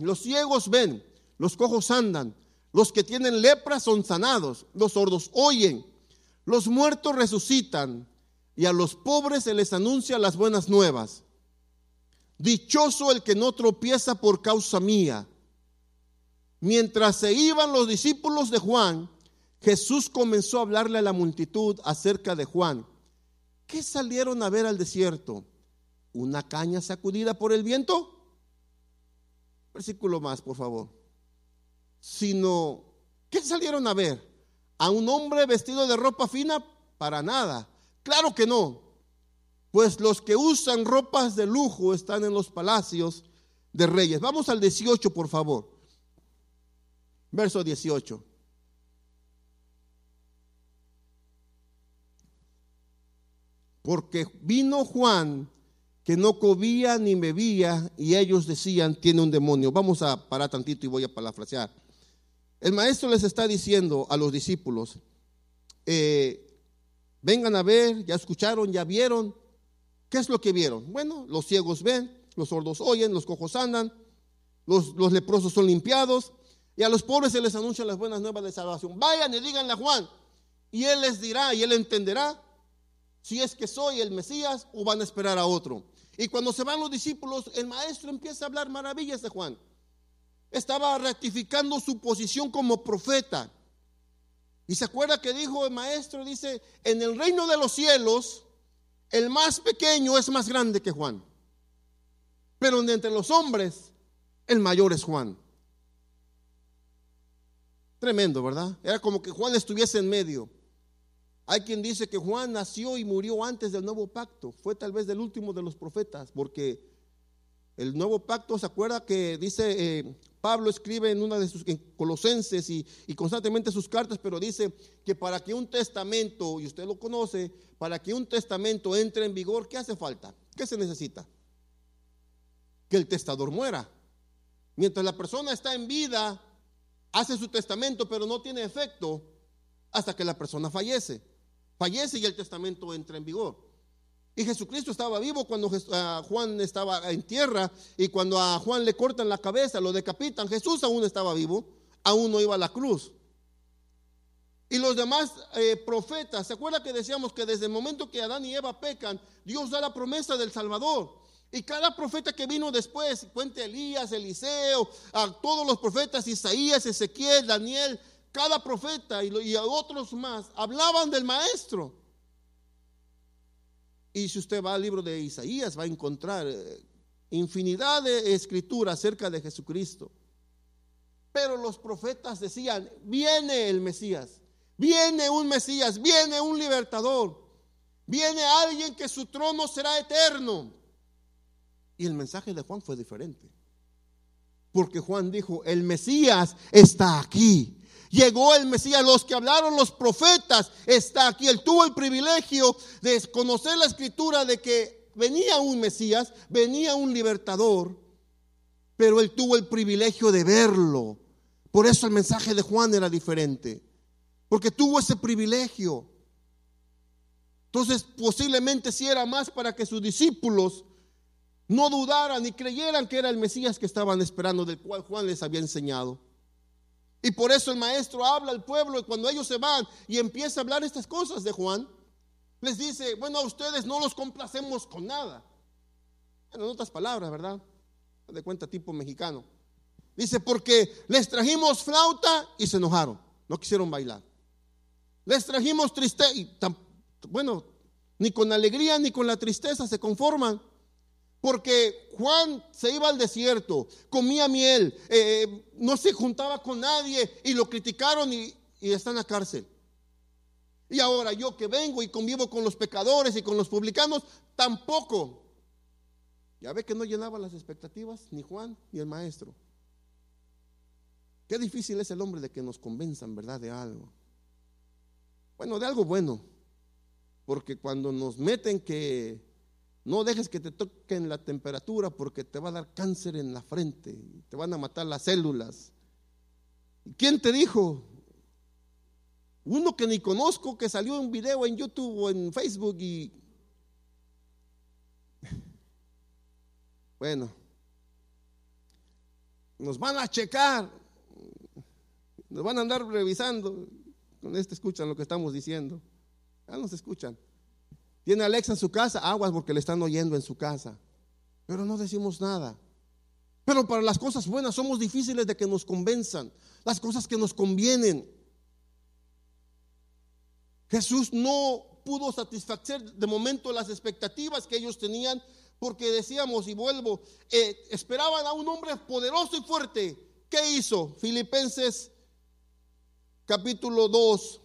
Los ciegos ven, los cojos andan, los que tienen lepra son sanados, los sordos oyen, los muertos resucitan y a los pobres se les anuncia las buenas nuevas. Dichoso el que no tropieza por causa mía. Mientras se iban los discípulos de Juan, Jesús comenzó a hablarle a la multitud acerca de Juan. ¿Qué salieron a ver al desierto? Una caña sacudida por el viento. Versículo más, por favor. Sino, ¿qué salieron a ver? ¿A un hombre vestido de ropa fina? Para nada. Claro que no. Pues los que usan ropas de lujo están en los palacios de reyes. Vamos al 18, por favor. Verso 18. Porque vino Juan que no comía ni bebía y ellos decían, tiene un demonio. Vamos a parar tantito y voy a parafrasear. El maestro les está diciendo a los discípulos, eh, vengan a ver, ya escucharon, ya vieron. ¿Qué es lo que vieron? Bueno, los ciegos ven, los sordos oyen, los cojos andan, los, los leprosos son limpiados y a los pobres se les anuncian las buenas nuevas de salvación. Vayan y díganle a Juan y él les dirá y él entenderá si es que soy el Mesías o van a esperar a otro. Y cuando se van los discípulos, el maestro empieza a hablar maravillas de Juan. Estaba ratificando su posición como profeta. Y se acuerda que dijo el maestro, dice, en el reino de los cielos, el más pequeño es más grande que Juan. Pero entre los hombres, el mayor es Juan. Tremendo, ¿verdad? Era como que Juan estuviese en medio. Hay quien dice que Juan nació y murió antes del nuevo pacto. Fue tal vez del último de los profetas, porque el nuevo pacto, ¿se acuerda que dice eh, Pablo escribe en una de sus Colosenses y, y, constantemente sus cartas, pero dice que para que un testamento, y usted lo conoce, para que un testamento entre en vigor, ¿qué hace falta? ¿Qué se necesita? Que el testador muera. Mientras la persona está en vida, hace su testamento, pero no tiene efecto hasta que la persona fallece fallece y el testamento entra en vigor. Y Jesucristo estaba vivo cuando Juan estaba en tierra y cuando a Juan le cortan la cabeza, lo decapitan, Jesús aún estaba vivo, aún no iba a la cruz. Y los demás eh, profetas, ¿se acuerda que decíamos que desde el momento que Adán y Eva pecan, Dios da la promesa del Salvador? Y cada profeta que vino después, cuente Elías, Eliseo, a todos los profetas, Isaías, Ezequiel, Daniel, cada profeta y, otros más hablaban del maestro. Y si usted va al libro de Isaías, va a encontrar eh, infinidad de escritura acerca de Jesucristo. Pero los profetas decían, viene el Mesías, viene un Mesías, viene un libertador, viene alguien que su trono será eterno. Y el mensaje de Juan fue diferente. Porque Juan dijo, el Mesías está aquí. Llegó el Mesías, los que hablaron los profetas, está aquí. Él tuvo el privilegio de conocer la escritura de que venía un Mesías, venía un libertador, pero él tuvo el privilegio de verlo por eso el mensaje de Juan era diferente, porque tuvo ese privilegio. Entonces posiblemente si era más para que sus discípulos no dudaran y creyeran que era el Mesías que estaban esperando, del cual Juan les había enseñado. Y por eso el maestro habla al pueblo y cuando ellos se van y empieza a hablar estas cosas de Juan, les dice, bueno, a ustedes no los complacemos con nada. En otras palabras, ¿verdad? De cuenta tipo mexicano. Dice, porque les trajimos flauta y se enojaron, no quisieron bailar. Les trajimos tristeza, y bueno, ni con alegría ni con la tristeza se conforman. Porque Juan se iba al desierto, comía miel, eh, no se juntaba con nadie y lo criticaron y, y está en la cárcel. Y ahora yo que vengo y convivo con los pecadores y con los publicanos, tampoco. Ya ve que no llenaba las expectativas ni Juan ni el maestro. Qué difícil es el hombre de que nos convenzan, ¿verdad? De algo. Bueno, de algo bueno. Porque cuando nos meten que no dejes que te toquen la temperatura porque te va a dar cáncer en la frente, te van a matar las células. ¿Quién te dijo? Uno que ni conozco que salió un video en YouTube o en Facebook y... Bueno, nos van a checar. Nos van a andar revisando. Con este escuchan lo que estamos diciendo. Ya nos escuchan. Tiene Alexa en su casa, aguas porque le están oyendo en su casa. Pero no decimos nada. Pero para las cosas buenas somos difíciles de que nos convenzan. Las cosas que nos convienen. Jesús no pudo satisfacer de momento las expectativas que ellos tenían porque decíamos, y vuelvo, eh, esperaban a un hombre poderoso y fuerte. ¿Qué hizo? Filipenses capítulo 2,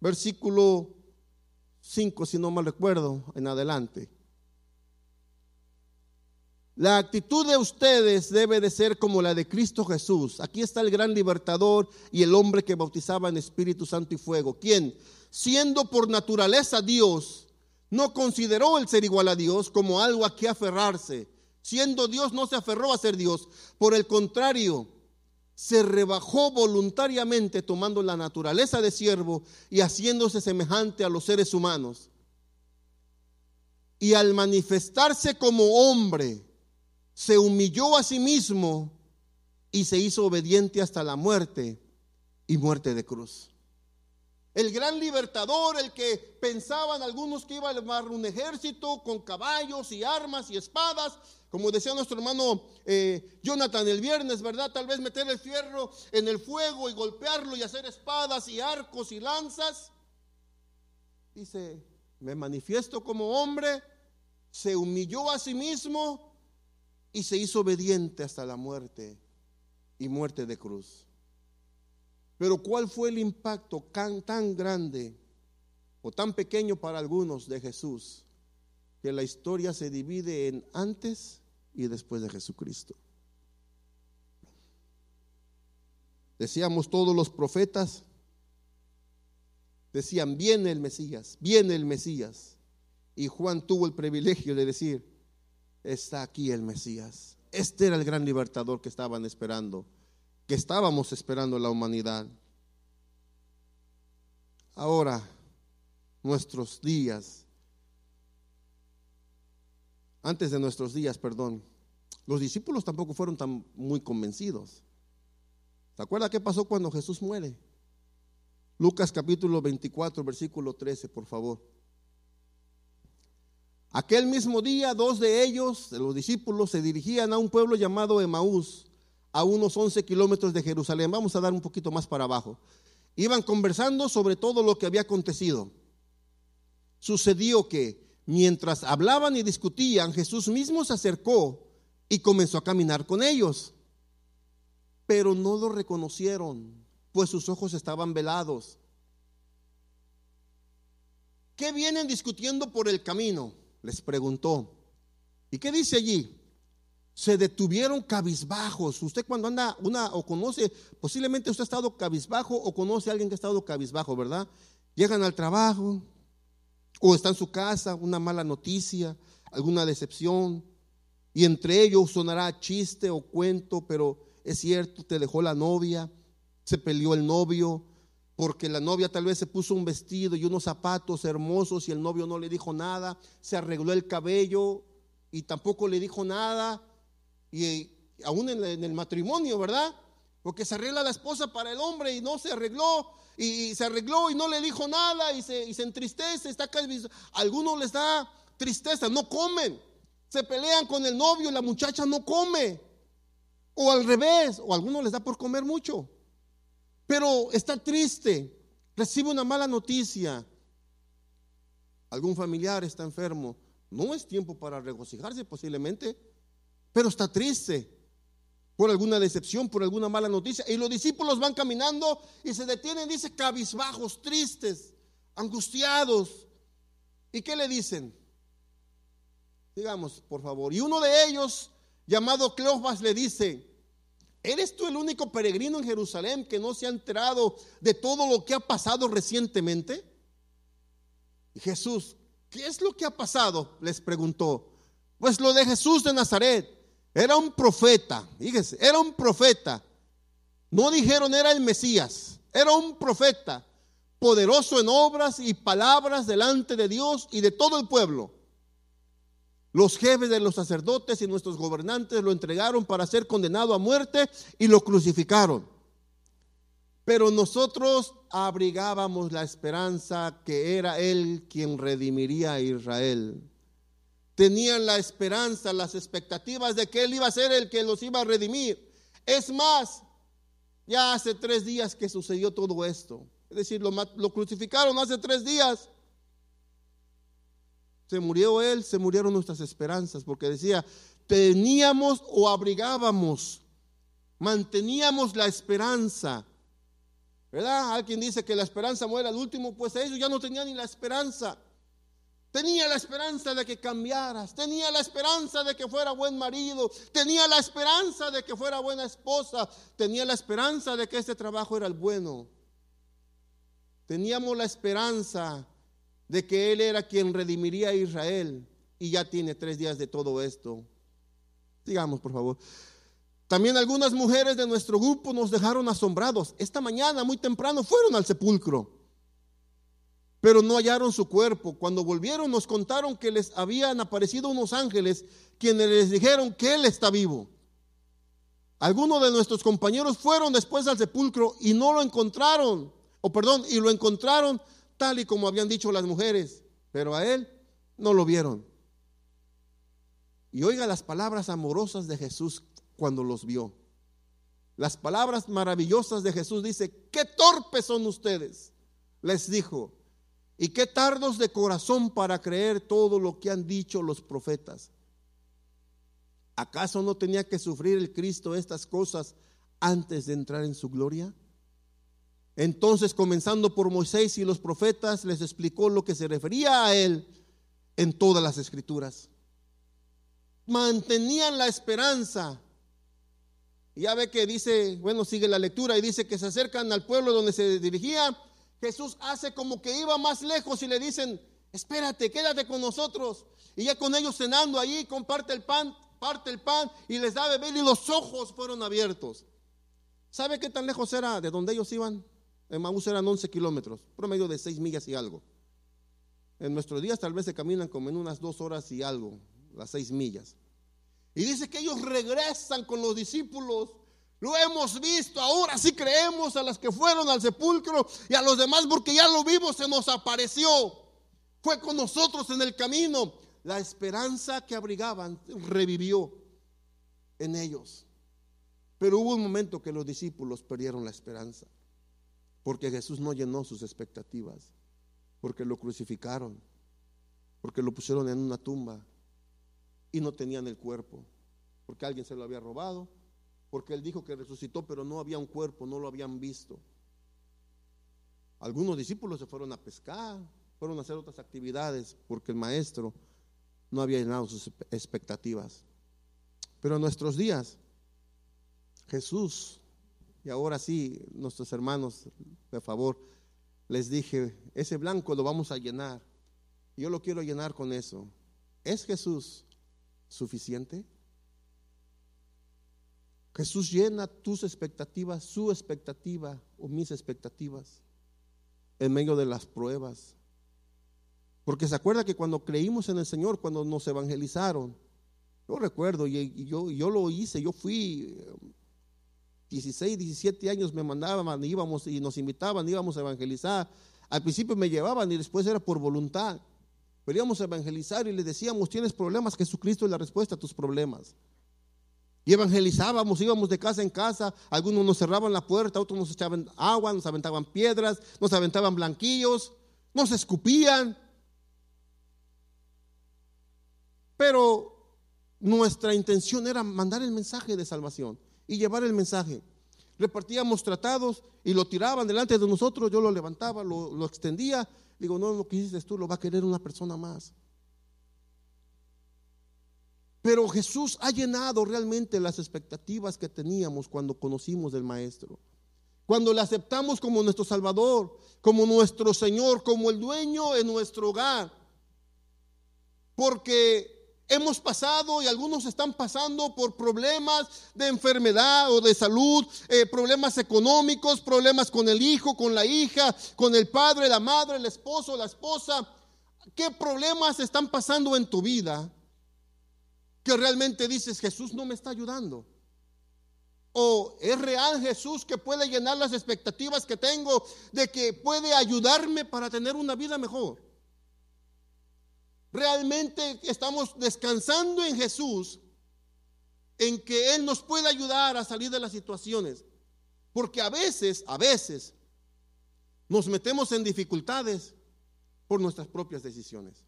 versículo 5, si no mal recuerdo, en adelante. La actitud de ustedes debe de ser como la de Cristo Jesús. Aquí está el gran libertador y el hombre que bautizaba en Espíritu Santo y fuego. Quien, siendo por naturaleza Dios, no consideró el ser igual a Dios como algo a que aferrarse. Siendo Dios no se aferró a ser Dios. Por el contrario, se rebajó voluntariamente tomando la naturaleza de siervo y haciéndose semejante a los seres humanos. Y al manifestarse como hombre, se humilló a sí mismo y se hizo obediente hasta la muerte y muerte de cruz. El gran libertador, el que pensaban algunos que iba a armar un ejército con caballos y armas y espadas, como decía nuestro hermano eh, Jonathan el viernes, ¿verdad? Tal vez meter el fierro en el fuego y golpearlo y hacer espadas y arcos y lanzas. Dice, me manifiesto como hombre, se humilló a sí mismo y se hizo obediente hasta la muerte y muerte de cruz. Pero ¿cuál fue el impacto tan, tan grande o tan pequeño para algunos de Jesús? Que la historia se divide en antes y después de Jesucristo. Decíamos todos los profetas, decían, viene el Mesías, viene el Mesías. Y Juan tuvo el privilegio de decir, está aquí el Mesías. Este era el gran libertador que estaban esperando, que estábamos esperando la humanidad. Ahora, nuestros días antes de nuestros días, perdón, los discípulos tampoco fueron tan muy convencidos. ¿Se acuerda qué pasó cuando Jesús muere? Lucas capítulo 24, versículo 13, por favor. Aquel mismo día, dos de ellos, de los discípulos, se dirigían a un pueblo llamado Emaús, a unos 11 kilómetros de Jerusalén. Vamos a dar un poquito más para abajo. Iban conversando sobre todo lo que había acontecido. Sucedió que Mientras hablaban y discutían, Jesús mismo se acercó y comenzó a caminar con ellos. pero no lo reconocieron, pues sus ojos estaban velados. ¿Qué vienen discutiendo por el camino? Les preguntó. ¿Y qué dice allí? Se detuvieron cabizbajos. Usted cuando anda una o conoce, posiblemente usted ha estado cabizbajo o conoce a alguien que ha estado cabizbajo, ¿verdad? Llegan al trabajo o está en su casa, una mala noticia, alguna decepción, y entre ellos sonará chiste o cuento, pero es cierto, te dejó la novia, se peleó el novio, porque la novia tal vez se puso un vestido y unos zapatos hermosos y el novio no le dijo nada, se arregló el cabello y tampoco le dijo nada, y aún en, el matrimonio, ¿verdad? Porque se arregla la esposa para el hombre y no se arregló, y, se arregló y no le dijo nada y se, y se entristece, está algunos les da tristeza, no comen, se pelean con el novio y la muchacha no come, o al revés, o algunos les da por comer mucho pero está triste, recibe una mala noticia, algún familiar está enfermo, no es tiempo para regocijarse posiblemente, pero está triste por alguna decepción, por alguna mala noticia. Y los discípulos van caminando y se detienen, dice, cabizbajos, tristes, angustiados. ¿Y qué le dicen? Digamos, por favor. Y uno de ellos, llamado Cleofas, le dice, ¿Eres tú el único peregrino en Jerusalén que no se ha enterado de todo lo que ha pasado recientemente? Y Jesús, ¿qué es lo que ha pasado? Les preguntó. Pues lo de Jesús de Nazaret. Era un profeta, fíjese, era un profeta. No dijeron era el Mesías, era un profeta, poderoso en obras y palabras delante de Dios y de todo el pueblo. Los jefes de los sacerdotes y nuestros gobernantes lo entregaron para ser condenado a muerte y lo crucificaron. Pero nosotros abrigábamos la esperanza que era Él quien redimiría a Israel. Tenían la esperanza, las expectativas de que Él iba a ser el que los iba a redimir. Es más, ya hace tres días que sucedió todo esto. Es decir, lo, crucificaron hace tres días. Se murió Él, se murieron nuestras esperanzas, porque decía, teníamos o abrigábamos, manteníamos la esperanza. ¿Verdad? Alguien dice que la esperanza muere al último, pues ellos ya no tenían ni la esperanza. Tenía la esperanza de que cambiaras, tenía la esperanza de que fuera buen marido, tenía la esperanza de que fuera buena esposa, tenía la esperanza de que este trabajo era el bueno. Teníamos la esperanza de que Él era quien redimiría a Israel y ya tiene tres días de todo esto. Digamos, por favor. También algunas mujeres de nuestro grupo nos dejaron asombrados. Esta mañana, muy temprano, fueron al sepulcro, pero no hallaron su cuerpo. Cuando volvieron nos contaron que les habían aparecido unos ángeles quienes les dijeron que Él está vivo. Algunos de nuestros compañeros fueron después al sepulcro y no lo encontraron, o perdón, y lo encontraron tal y como habían dicho las mujeres, pero a él no lo vieron. Y oiga las palabras amorosas de Jesús cuando los vio. Las palabras maravillosas de Jesús dice, qué torpes son ustedes, les dijo, y qué tardos de corazón para creer todo lo que han dicho los profetas. ¿Acaso no tenía que sufrir el Cristo estas cosas antes de entrar en su gloria? Entonces, comenzando por Moisés y los profetas, les explicó lo que se refería a él en todas las escrituras. Mantenían la esperanza. Ya ve que dice, bueno, sigue la lectura y dice que se acercan al pueblo donde se dirigía. Jesús hace como que iba más lejos y le dicen, espérate, quédate con nosotros. Y ya con ellos cenando allí, comparte el pan, parte el pan y les da beber y los ojos fueron abiertos. ¿Sabe qué tan lejos era de donde ellos iban? En Maús eran 11 kilómetros, promedio de 6 millas y algo. En nuestros días tal vez se caminan como en unas dos horas y algo, las 6 millas. Y dice que ellos regresan con los discípulos. Lo hemos visto, ahora sí creemos a las que fueron al sepulcro y a los demás porque ya lo vimos, se nos apareció. Fue con nosotros en el camino. La esperanza que abrigaban revivió en ellos. Pero hubo un momento que los discípulos perdieron la esperanza porque Jesús no llenó sus expectativas, porque lo crucificaron, porque lo pusieron en una tumba y no tenían el cuerpo, porque alguien se lo había robado porque él dijo que resucitó, pero no había un cuerpo, no lo habían visto. Algunos discípulos se fueron a pescar, fueron a hacer otras actividades, porque el maestro no había llenado sus expectativas. Pero en nuestros días, Jesús, y ahora sí, nuestros hermanos, de favor, les dije, ese blanco lo vamos a llenar. Yo lo quiero llenar con eso. ¿Es Jesús suficiente? Jesús llena tus expectativas, su expectativa o mis expectativas en medio de las pruebas. Porque se acuerda que cuando creímos en el Señor, cuando nos evangelizaron, yo recuerdo, y, yo, yo lo hice, yo fui 16, eh, 17 años me mandaban, íbamos y nos invitaban, íbamos a evangelizar. Al principio me llevaban y después era por voluntad. Pero íbamos a evangelizar y les decíamos, tienes problemas, Jesucristo es la respuesta a tus problemas. Y evangelizábamos, íbamos de casa en casa, algunos nos cerraban la puerta, otros nos echaban agua, nos aventaban piedras, nos aventaban blanquillos, nos escupían. Pero nuestra intención era mandar el mensaje de salvación y llevar el mensaje. Repartíamos tratados y lo tiraban delante de nosotros, yo lo levantaba, lo, lo extendía. Digo, no, lo que hiciste tú lo va a querer una persona más. Pero Jesús ha llenado realmente las expectativas que teníamos cuando conocimos del Maestro. Cuando le aceptamos como nuestro Salvador, como nuestro Señor, como el dueño en nuestro hogar. Porque hemos pasado y algunos están pasando por problemas de enfermedad o de salud, eh, problemas económicos, problemas con el hijo, con la hija, con el padre, la madre, el esposo, la esposa. ¿Qué problemas están pasando en tu vida? Que realmente dices, Jesús no me está ayudando. O es real Jesús que puede llenar las expectativas que tengo de que puede ayudarme para tener una vida mejor. Realmente estamos descansando en Jesús, en que Él nos puede ayudar a salir de las situaciones. Porque a veces, a veces, nos metemos en dificultades por nuestras propias decisiones.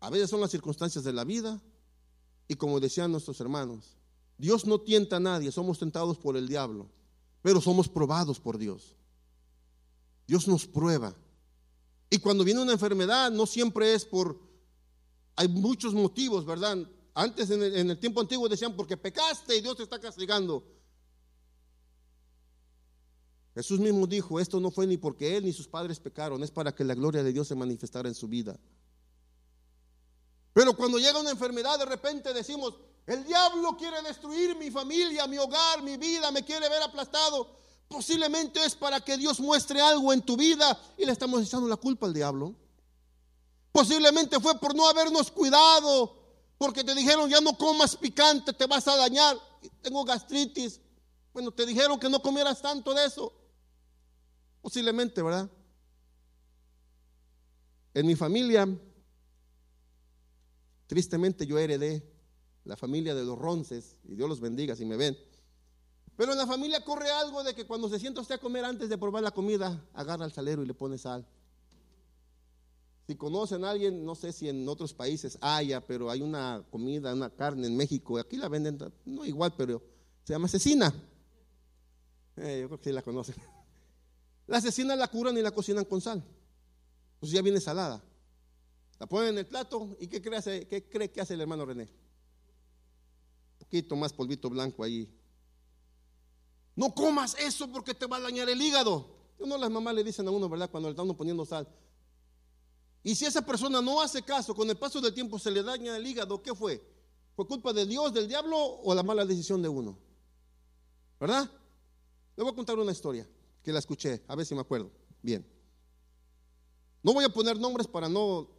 A veces son las circunstancias de la vida y como decían nuestros hermanos, Dios no tienta a nadie, somos tentados por el diablo, pero somos probados por Dios. Dios nos prueba. Y cuando viene una enfermedad, no siempre es por... Hay muchos motivos, ¿verdad? Antes en el, tiempo antiguo decían, porque pecaste y Dios te está castigando. Jesús mismo dijo, esto no fue ni porque Él ni sus padres pecaron, es para que la gloria de Dios se manifestara en su vida. Pero cuando llega una enfermedad, de repente decimos, el diablo quiere destruir mi familia, mi hogar, mi vida, me quiere ver aplastado. Posiblemente es para que Dios muestre algo en tu vida y le estamos echando la culpa al diablo. Posiblemente fue por no habernos cuidado, porque te dijeron ya no comas picante, te vas a dañar. Tengo gastritis. Bueno, te dijeron que no comieras tanto de eso. Posiblemente, ¿verdad? En mi familia Tristemente yo heredé la familia de los ronces, y Dios los bendiga si me ven. Pero en la familia corre algo de que cuando se sienta usted a comer antes de probar la comida, agarra al salero y le pone sal. Si conocen a alguien, no sé si en otros países haya, pero hay una comida, una carne en México, aquí la venden, no igual, pero se llama cecina. Eh, yo creo que sí la conocen. La cecina la curan y la cocinan con sal. Pues ya viene salada. La ponen en el plato y ¿qué cree, qué cree que hace el hermano René? Un poquito más polvito blanco ahí. No comas eso porque te va a dañar el hígado. Uno las mamás le dicen a uno, ¿verdad? Cuando le están poniendo sal. Y si esa persona no hace caso, con el paso del tiempo se le daña el hígado, ¿qué fue? ¿Fue culpa de Dios, del diablo o la mala decisión de uno? ¿Verdad? Le voy a contar una historia que la escuché, a ver si me acuerdo. Bien. No voy a poner nombres para no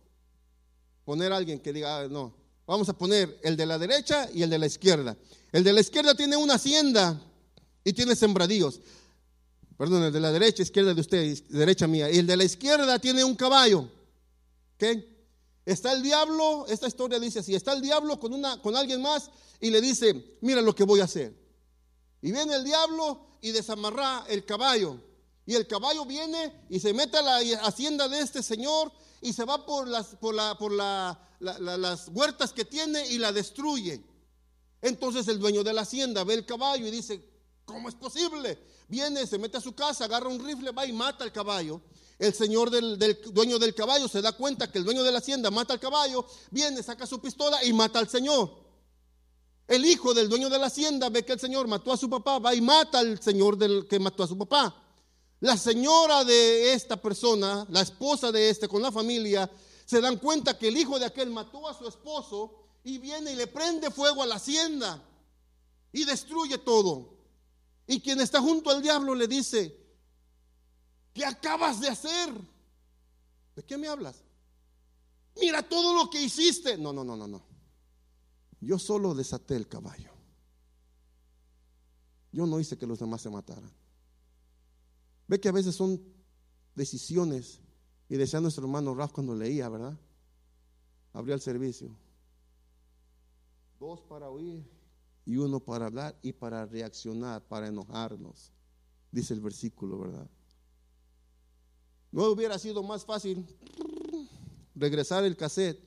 poner a alguien que diga, ah, no, vamos a poner el de la derecha y el de la izquierda. El de la izquierda tiene una hacienda y tiene sembradíos. Perdón, el de la derecha, izquierda de usted, derecha mía. Y el de la izquierda tiene un caballo. ¿Qué? Está el diablo, esta historia dice así, está el diablo con, una, con alguien más y le dice, mira lo que voy a hacer. Y viene el diablo y desamarra el caballo. Y el caballo viene y se mete a la hacienda de este señor y se va por las, por la, por las huertas que tiene y la destruye. Entonces el dueño de la hacienda ve el caballo y dice, ¿cómo es posible? Viene, se mete a su casa, agarra un rifle, va y mata al caballo. El señor del, dueño del caballo se da cuenta que el dueño de la hacienda mata al caballo, viene, saca su pistola y mata al señor. El hijo del dueño de la hacienda ve que el señor mató a su papá, va y mata al señor del que mató a su papá. La señora de esta persona, la esposa de este con la familia, se dan cuenta que el hijo de aquel mató a su esposo y viene y le prende fuego a la hacienda y destruye todo. Y quien está junto al diablo le dice, ¿qué acabas de hacer? ¿De qué me hablas? Mira todo lo que hiciste. No, no, no, no, no. Yo solo desaté el caballo. Yo no hice que los demás se mataran. Ve que a veces son decisiones, y decía nuestro hermano Raf cuando leía, ¿verdad? Abría el servicio. Dos para oír y uno para hablar y para reaccionar, para enojarnos, dice el versículo, ¿verdad? No hubiera sido más fácil regresar el cassette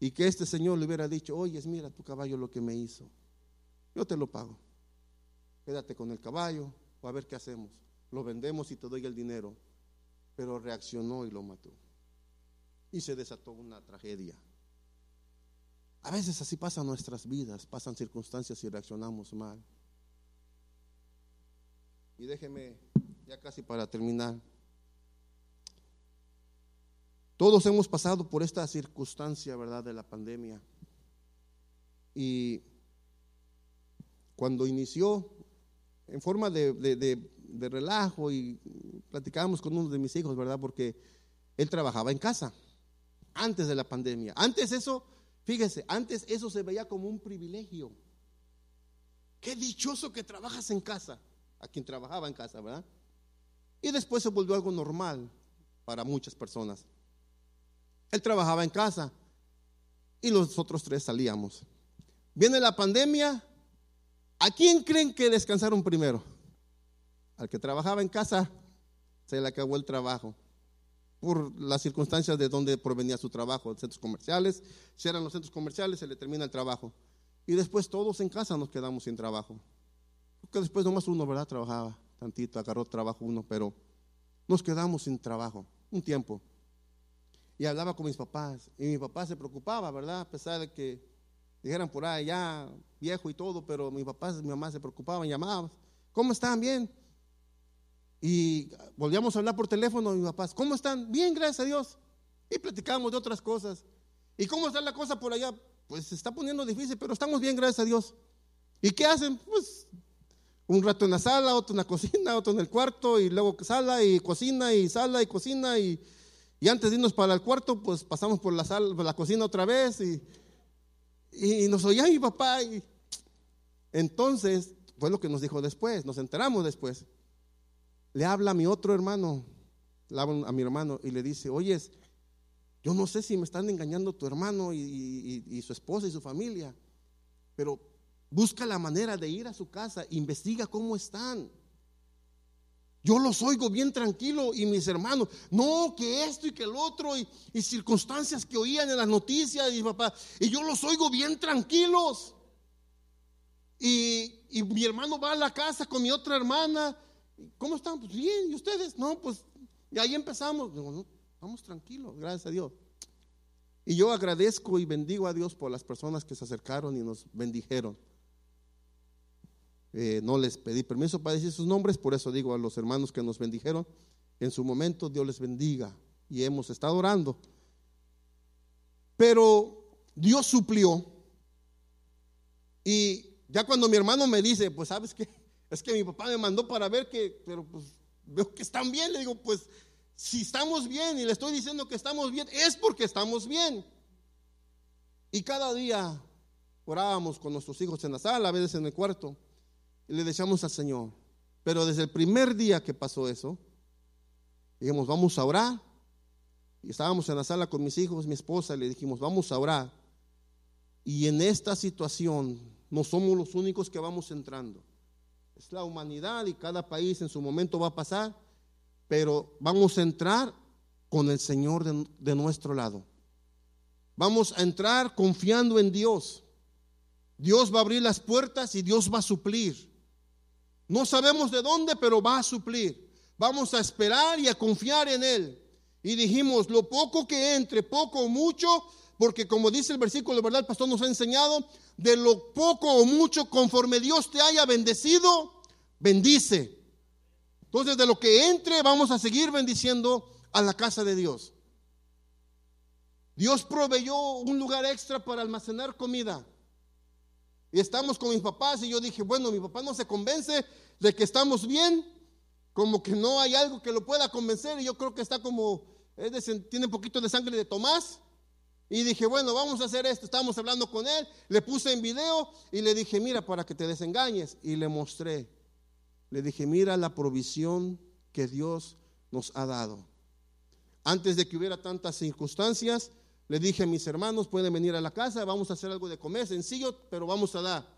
y que este señor le hubiera dicho, oye, mira tu caballo lo que me hizo. Yo te lo pago. Quédate con el caballo o a ver qué hacemos lo vendemos y te doy el dinero. Pero reaccionó y lo mató. Y se desató una tragedia. A veces así pasan nuestras vidas, pasan circunstancias y reaccionamos mal. Y déjeme, ya casi para terminar. Todos hemos pasado por esta circunstancia, ¿verdad?, de la pandemia. Y cuando inició, en forma de, de relajo y platicábamos con uno de mis hijos, ¿verdad? Porque él trabajaba en casa antes de la pandemia. Antes eso, fíjese, antes eso se veía como un privilegio. Qué dichoso que trabajas en casa, a quien trabajaba en casa, ¿verdad? Y después se volvió algo normal para muchas personas. Él trabajaba en casa y los otros tres salíamos. Viene la pandemia. ¿A quién creen que descansaron primero? Al que trabajaba en casa se le acabó el trabajo por las circunstancias de donde provenía su trabajo, centros comerciales. Si eran los centros comerciales, se le termina el trabajo. Y después todos en casa nos quedamos sin trabajo. Porque después nomás uno, ¿verdad? Trabajaba tantito, agarró trabajo uno, pero nos quedamos sin trabajo un tiempo. Y hablaba con mis papás. Y mi papá se preocupaba, ¿verdad? A pesar de que dijeran por ahí ya viejo y todo, pero mi papá y mi mamá se preocupaban, llamaban. ¿Cómo están? Bien. Y volvíamos a hablar por teléfono, mi papás, ¿cómo están? Bien, gracias a Dios. Y platicábamos de otras cosas. ¿Y cómo está la cosa por allá? Pues se está poniendo difícil, pero estamos bien, gracias a Dios. ¿Y qué hacen? Pues un rato en la sala, otro en la cocina, otro en el cuarto, y luego sala y cocina y sala y cocina. Y, antes de irnos para el cuarto, pues pasamos por la, sala, por la cocina otra vez y, y nos oía mi papá. Y entonces, fue lo que nos dijo después, nos enteramos después le habla a mi otro hermano, a mi hermano y le dice, oyes, yo no sé si me están engañando tu hermano y, su esposa y su familia, pero busca la manera de ir a su casa, investiga cómo están. Yo los oigo bien tranquilo y mis hermanos, no, que esto y que el otro y, y, circunstancias que oían en las noticias y papá, y yo los oigo bien tranquilos. Y, y mi hermano va a la casa con mi otra hermana ¿Cómo están? Pues bien, ¿y ustedes? No, pues y ahí empezamos. Vamos tranquilos, gracias a Dios. Y yo agradezco y bendigo a Dios por las personas que se acercaron y nos bendijeron. Eh, no les pedí permiso para decir sus nombres, por eso digo a los hermanos que nos bendijeron, en su momento Dios les bendiga y hemos estado orando. Pero Dios suplió y ya cuando mi hermano me dice, pues sabes qué, es que mi papá me mandó para ver que, pero pues veo que están bien. Le digo, pues si estamos bien y le estoy diciendo que estamos bien, es porque estamos bien. Y cada día orábamos con nuestros hijos en la sala, a veces en el cuarto, y le decíamos al Señor. Pero desde el primer día que pasó eso, dijimos, vamos a orar. Y estábamos en la sala con mis hijos, mi esposa, y le dijimos, vamos a orar. Y en esta situación no somos los únicos que vamos entrando es la humanidad y cada país en su momento va a pasar, pero vamos a entrar con el Señor de, nuestro lado. Vamos a entrar confiando en Dios. Dios va a abrir las puertas y Dios va a suplir. No sabemos de dónde, pero va a suplir. Vamos a esperar y a confiar en Él. Y dijimos, lo poco que entre, poco o mucho, porque como dice el versículo, de verdad, el pastor nos ha enseñado, de lo poco o mucho, conforme Dios te haya bendecido, bendice. Entonces, de lo que entre, vamos a seguir bendiciendo a la casa de Dios. Dios proveyó un lugar extra para almacenar comida. Y estamos con mis papás y yo dije, bueno, mi papá no se convence de que estamos bien, como que no hay algo que lo pueda convencer y yo creo que está como, tiene un poquito de sangre de Tomás. Y dije, bueno, vamos a hacer esto. Estábamos hablando con él, le puse en video y le dije, mira, para que te desengañes. Y le mostré. Le dije, mira la provisión que Dios nos ha dado. Antes de que hubiera tantas circunstancias, le dije a mis hermanos, pueden venir a la casa, vamos a hacer algo de comer, sencillo, pero vamos a dar.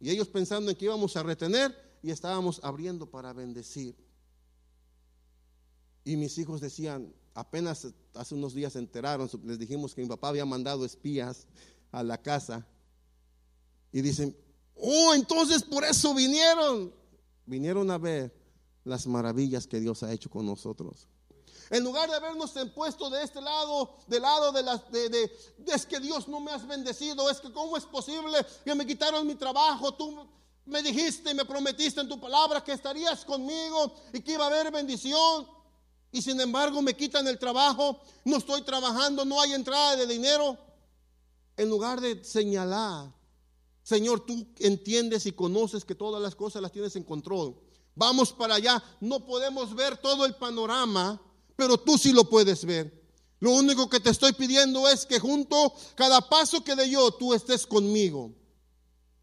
Y ellos pensando en que íbamos a retener y estábamos abriendo para bendecir. Y mis hijos decían, apenas hace unos días se enteraron, les dijimos que mi papá había mandado espías a la casa. Y dicen, oh, entonces por eso vinieron. Vinieron a ver las maravillas que Dios ha hecho con nosotros. En lugar de habernos puesto de este lado, del lado de las, de, es que Dios no me has bendecido, es que cómo es posible que me quitaron mi trabajo, tú me dijiste y me prometiste en tu palabra que estarías conmigo y que iba a haber bendición. Y sin embargo me quitan el trabajo, no estoy trabajando, no hay entrada de dinero. En lugar de señalar, Señor, tú entiendes y conoces que todas las cosas las tienes en control. Vamos para allá, no podemos ver todo el panorama, pero tú sí lo puedes ver. Lo único que te estoy pidiendo es que junto cada paso que dé yo, tú estés conmigo.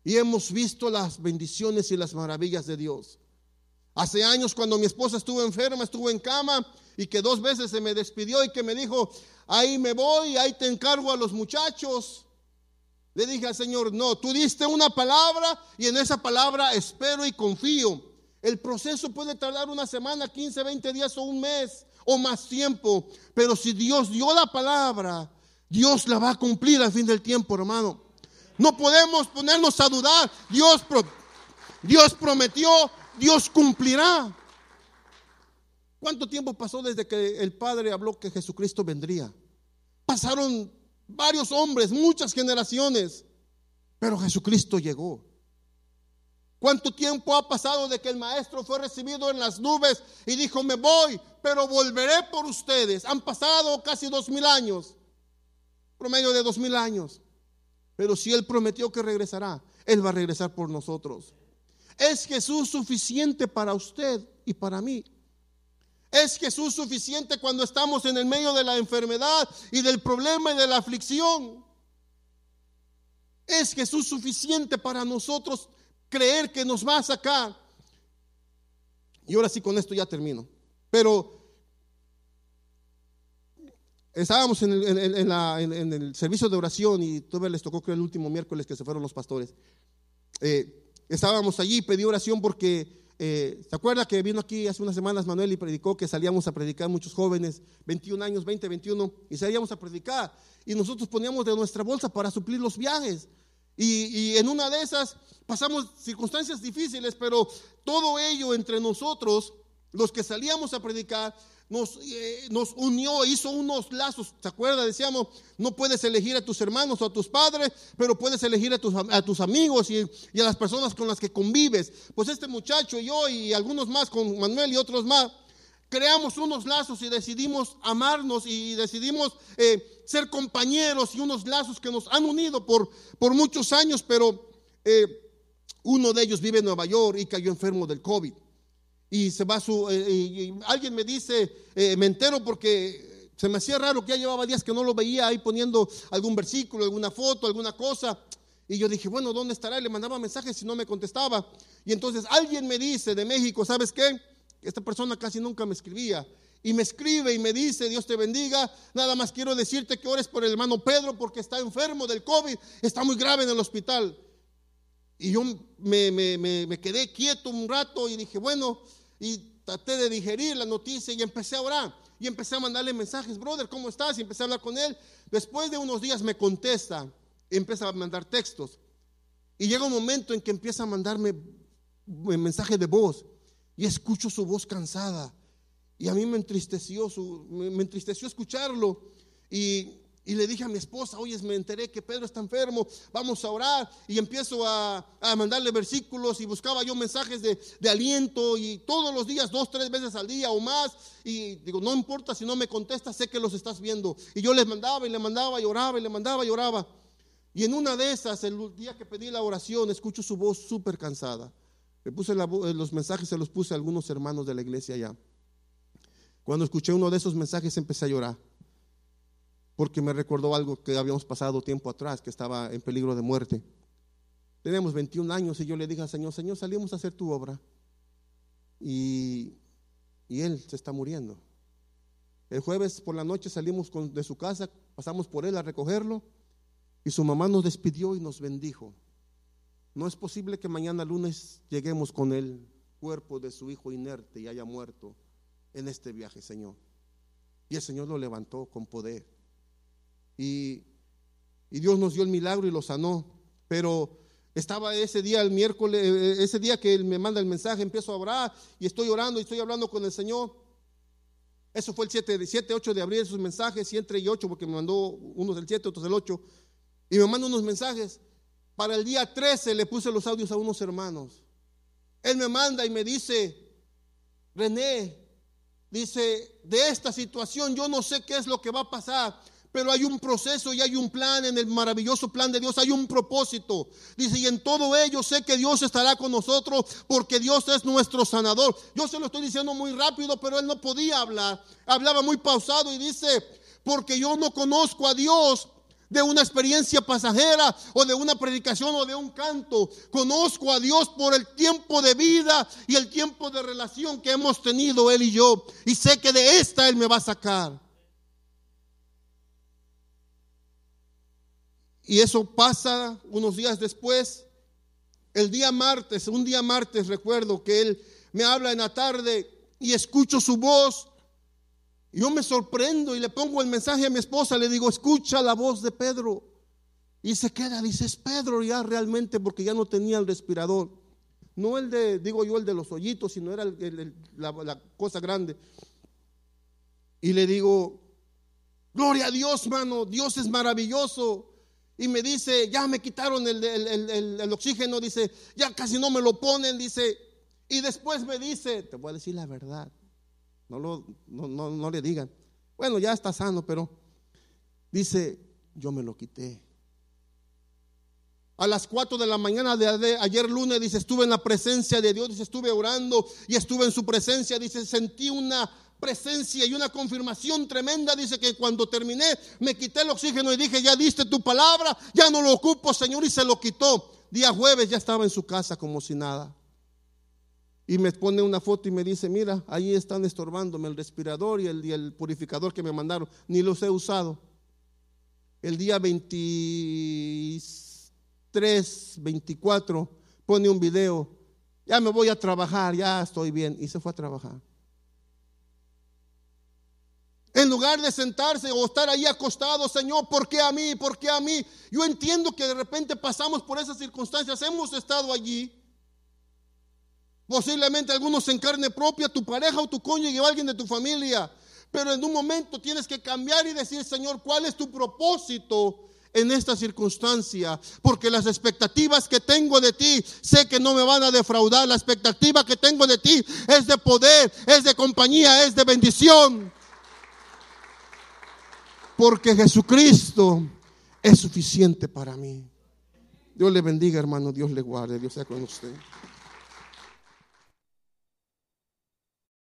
Y hemos visto las bendiciones y las maravillas de Dios. Hace años cuando mi esposa estuvo enferma, estuvo en cama y que dos veces se me despidió y que me dijo, ahí me voy, ahí te encargo a los muchachos. Le dije al Señor, no, tú diste una palabra y en esa palabra espero y confío. El proceso puede tardar una semana, 15, 20 días o un mes o más tiempo. Pero si Dios dio la palabra, Dios la va a cumplir al fin del tiempo, hermano. No podemos ponernos a dudar. Dios, Dios prometió, Dios cumplirá. ¿Cuánto tiempo pasó desde que el Padre habló que Jesucristo vendría? Pasaron varios hombres, muchas generaciones, pero Jesucristo llegó. ¿Cuánto tiempo ha pasado de que el maestro fue recibido en las nubes y dijo, me voy, pero volveré por ustedes? Han pasado casi dos mil años, promedio de dos mil años. Pero si Él prometió que regresará, Él va a regresar por nosotros. ¿Es Jesús suficiente para usted y para mí? ¿Es Jesús suficiente cuando estamos en el medio de la enfermedad y del problema y de la aflicción? ¿Es Jesús suficiente para nosotros creer que nos va a sacar. Y ahora sí, con esto ya termino. Pero estábamos en el, servicio de oración y todavía les tocó creo el último miércoles que se fueron los pastores. Eh, estábamos allí, pedí oración porque, eh, ¿se acuerda que vino aquí hace unas semanas Manuel y predicó que salíamos a predicar muchos jóvenes, 21 años, 20, 21, y salíamos a predicar? Y nosotros poníamos de nuestra bolsa para suplir los viajes. Y, en una de esas pasamos circunstancias difíciles, pero todo ello entre nosotros, los que salíamos a predicar, nos, eh, nos, unió, hizo unos lazos. ¿Se acuerda? Decíamos, no puedes elegir a tus hermanos o a tus padres, pero puedes elegir a tus, amigos y, y, a las personas con las que convives. Pues este muchacho y yo y algunos más con Manuel y otros más, creamos unos lazos y decidimos amarnos y decidimos eh, ser compañeros y unos lazos que nos han unido por, por muchos años, pero eh, uno de ellos vive en Nueva York y cayó enfermo del COVID. Y se va su, eh, alguien me dice, me entero porque se me hacía raro que ya llevaba días que no lo veía ahí poniendo algún versículo, alguna foto, alguna cosa. Y yo dije, bueno, ¿dónde estará? Y le mandaba mensajes y no me contestaba. Y entonces alguien me dice de México, ¿sabes qué? Esta persona casi nunca me escribía. Y me escribe y me dice, Dios te bendiga. Nada más quiero decirte que ores por el hermano Pedro porque está enfermo del COVID. Está muy grave en el hospital. Y yo me, me quedé quieto un rato y dije, bueno, y traté de digerir la noticia y empecé a orar. Y empecé a mandarle mensajes, brother, ¿cómo estás? Y empecé a hablar con él. Después de unos días me contesta empieza a mandar textos. Y llega un momento en que empieza a mandarme mensaje de voz y escucho su voz cansada. Y a mí me entristeció, su, me, entristeció escucharlo. Y, y, le dije a mi esposa, oye, me enteré que Pedro está enfermo, vamos a orar. Y empiezo a, a mandarle versículos y buscaba yo mensajes de, de, aliento y todos los días, dos, tres veces al día o más. Y digo, no importa si no me contesta, sé que los estás viendo. Y yo les mandaba y le mandaba y oraba y le mandaba y oraba. Y en una de esas, el día que pedí la oración, escucho su voz súper cansada. Le puse eh, los mensajes, se los puse a algunos hermanos de la iglesia allá. Cuando escuché uno de esos mensajes empecé a llorar, porque me recordó algo que habíamos pasado tiempo atrás, que estaba en peligro de muerte. Tenemos 21 años y yo le dije al Señor, Señor, salimos a hacer tu obra. Y, y Él se está muriendo. El jueves por la noche salimos de su casa, pasamos por Él a recogerlo y su mamá nos despidió y nos bendijo. No es posible que mañana lunes lleguemos con el cuerpo de su hijo inerte y haya muerto en este viaje, Señor. Y el Señor lo levantó con poder. Y, Dios nos dio el milagro y lo sanó. Pero estaba ese día, el miércoles, eh, ese día que Él me manda el mensaje, empiezo a orar y estoy orando y estoy hablando con el Señor. Eso fue el 7, 7 8 de abril, esos mensajes, 7 y 8, porque me mandó unos del 7, otros del 8. Y me manda unos mensajes. Para el día 13 le puse los audios a unos hermanos. Él me manda y me dice, René, dice, de esta situación yo no sé qué es lo que va a pasar, pero hay un proceso y hay un plan en el maravilloso plan de Dios, hay un propósito. Dice, y en todo ello sé que Dios estará con nosotros porque Dios es nuestro sanador. Yo se lo estoy diciendo muy rápido, pero él no podía hablar. Hablaba muy pausado y dice, porque yo no conozco a Dios de una experiencia pasajera o de una predicación o de un canto. Conozco a Dios por el tiempo de vida y el tiempo de relación que hemos tenido Él y yo. Y sé que de esta Él me va a sacar. Y eso pasa unos días después. El día martes, un día martes recuerdo que Él me habla en la tarde y escucho su voz yo me sorprendo y le pongo el mensaje a mi esposa, le digo, escucha la voz de Pedro. Y se queda, dice, es Pedro ya realmente porque ya no tenía el respirador. No el de, digo yo, el de los hoyitos, sino era la, cosa grande. Y le digo, gloria a Dios, mano, Dios es maravilloso. Y me dice, ya me quitaron el, el, oxígeno, dice, ya casi no me lo ponen, dice. Y después me dice, te voy a decir la verdad. No, lo, no, le digan. Bueno, ya está sano, pero dice, yo me lo quité. A las 4 de la mañana de ayer lunes, dice, estuve en la presencia de Dios, dice, estuve orando y estuve en su presencia, dice, sentí una presencia y una confirmación tremenda, dice que cuando terminé me quité el oxígeno y dije, ya diste tu palabra, ya no lo ocupo, Señor, y se lo quitó. Día jueves ya estaba en su casa como si nada. Y me pone una foto y me dice, mira, ahí están estorbándome el respirador y el, purificador que me mandaron. Ni los he usado. El día 23, 24, pone un video. Ya me voy a trabajar, ya estoy bien. Y se fue a trabajar. En lugar de sentarse o estar ahí acostado, Señor, ¿por qué a mí? ¿Por qué a mí? Yo entiendo que de repente pasamos por esas circunstancias. Hemos estado allí. Posiblemente algunos en carne propia, tu pareja o tu cónyuge o alguien de tu familia. Pero en un momento tienes que cambiar y decir, Señor, ¿cuál es tu propósito en esta circunstancia? Porque las expectativas que tengo de ti, sé que no me van a defraudar. La expectativa que tengo de ti es de poder, es de compañía, es de bendición. Porque Jesucristo es suficiente para mí. Dios le bendiga, hermano. Dios le guarde. Dios sea con usted.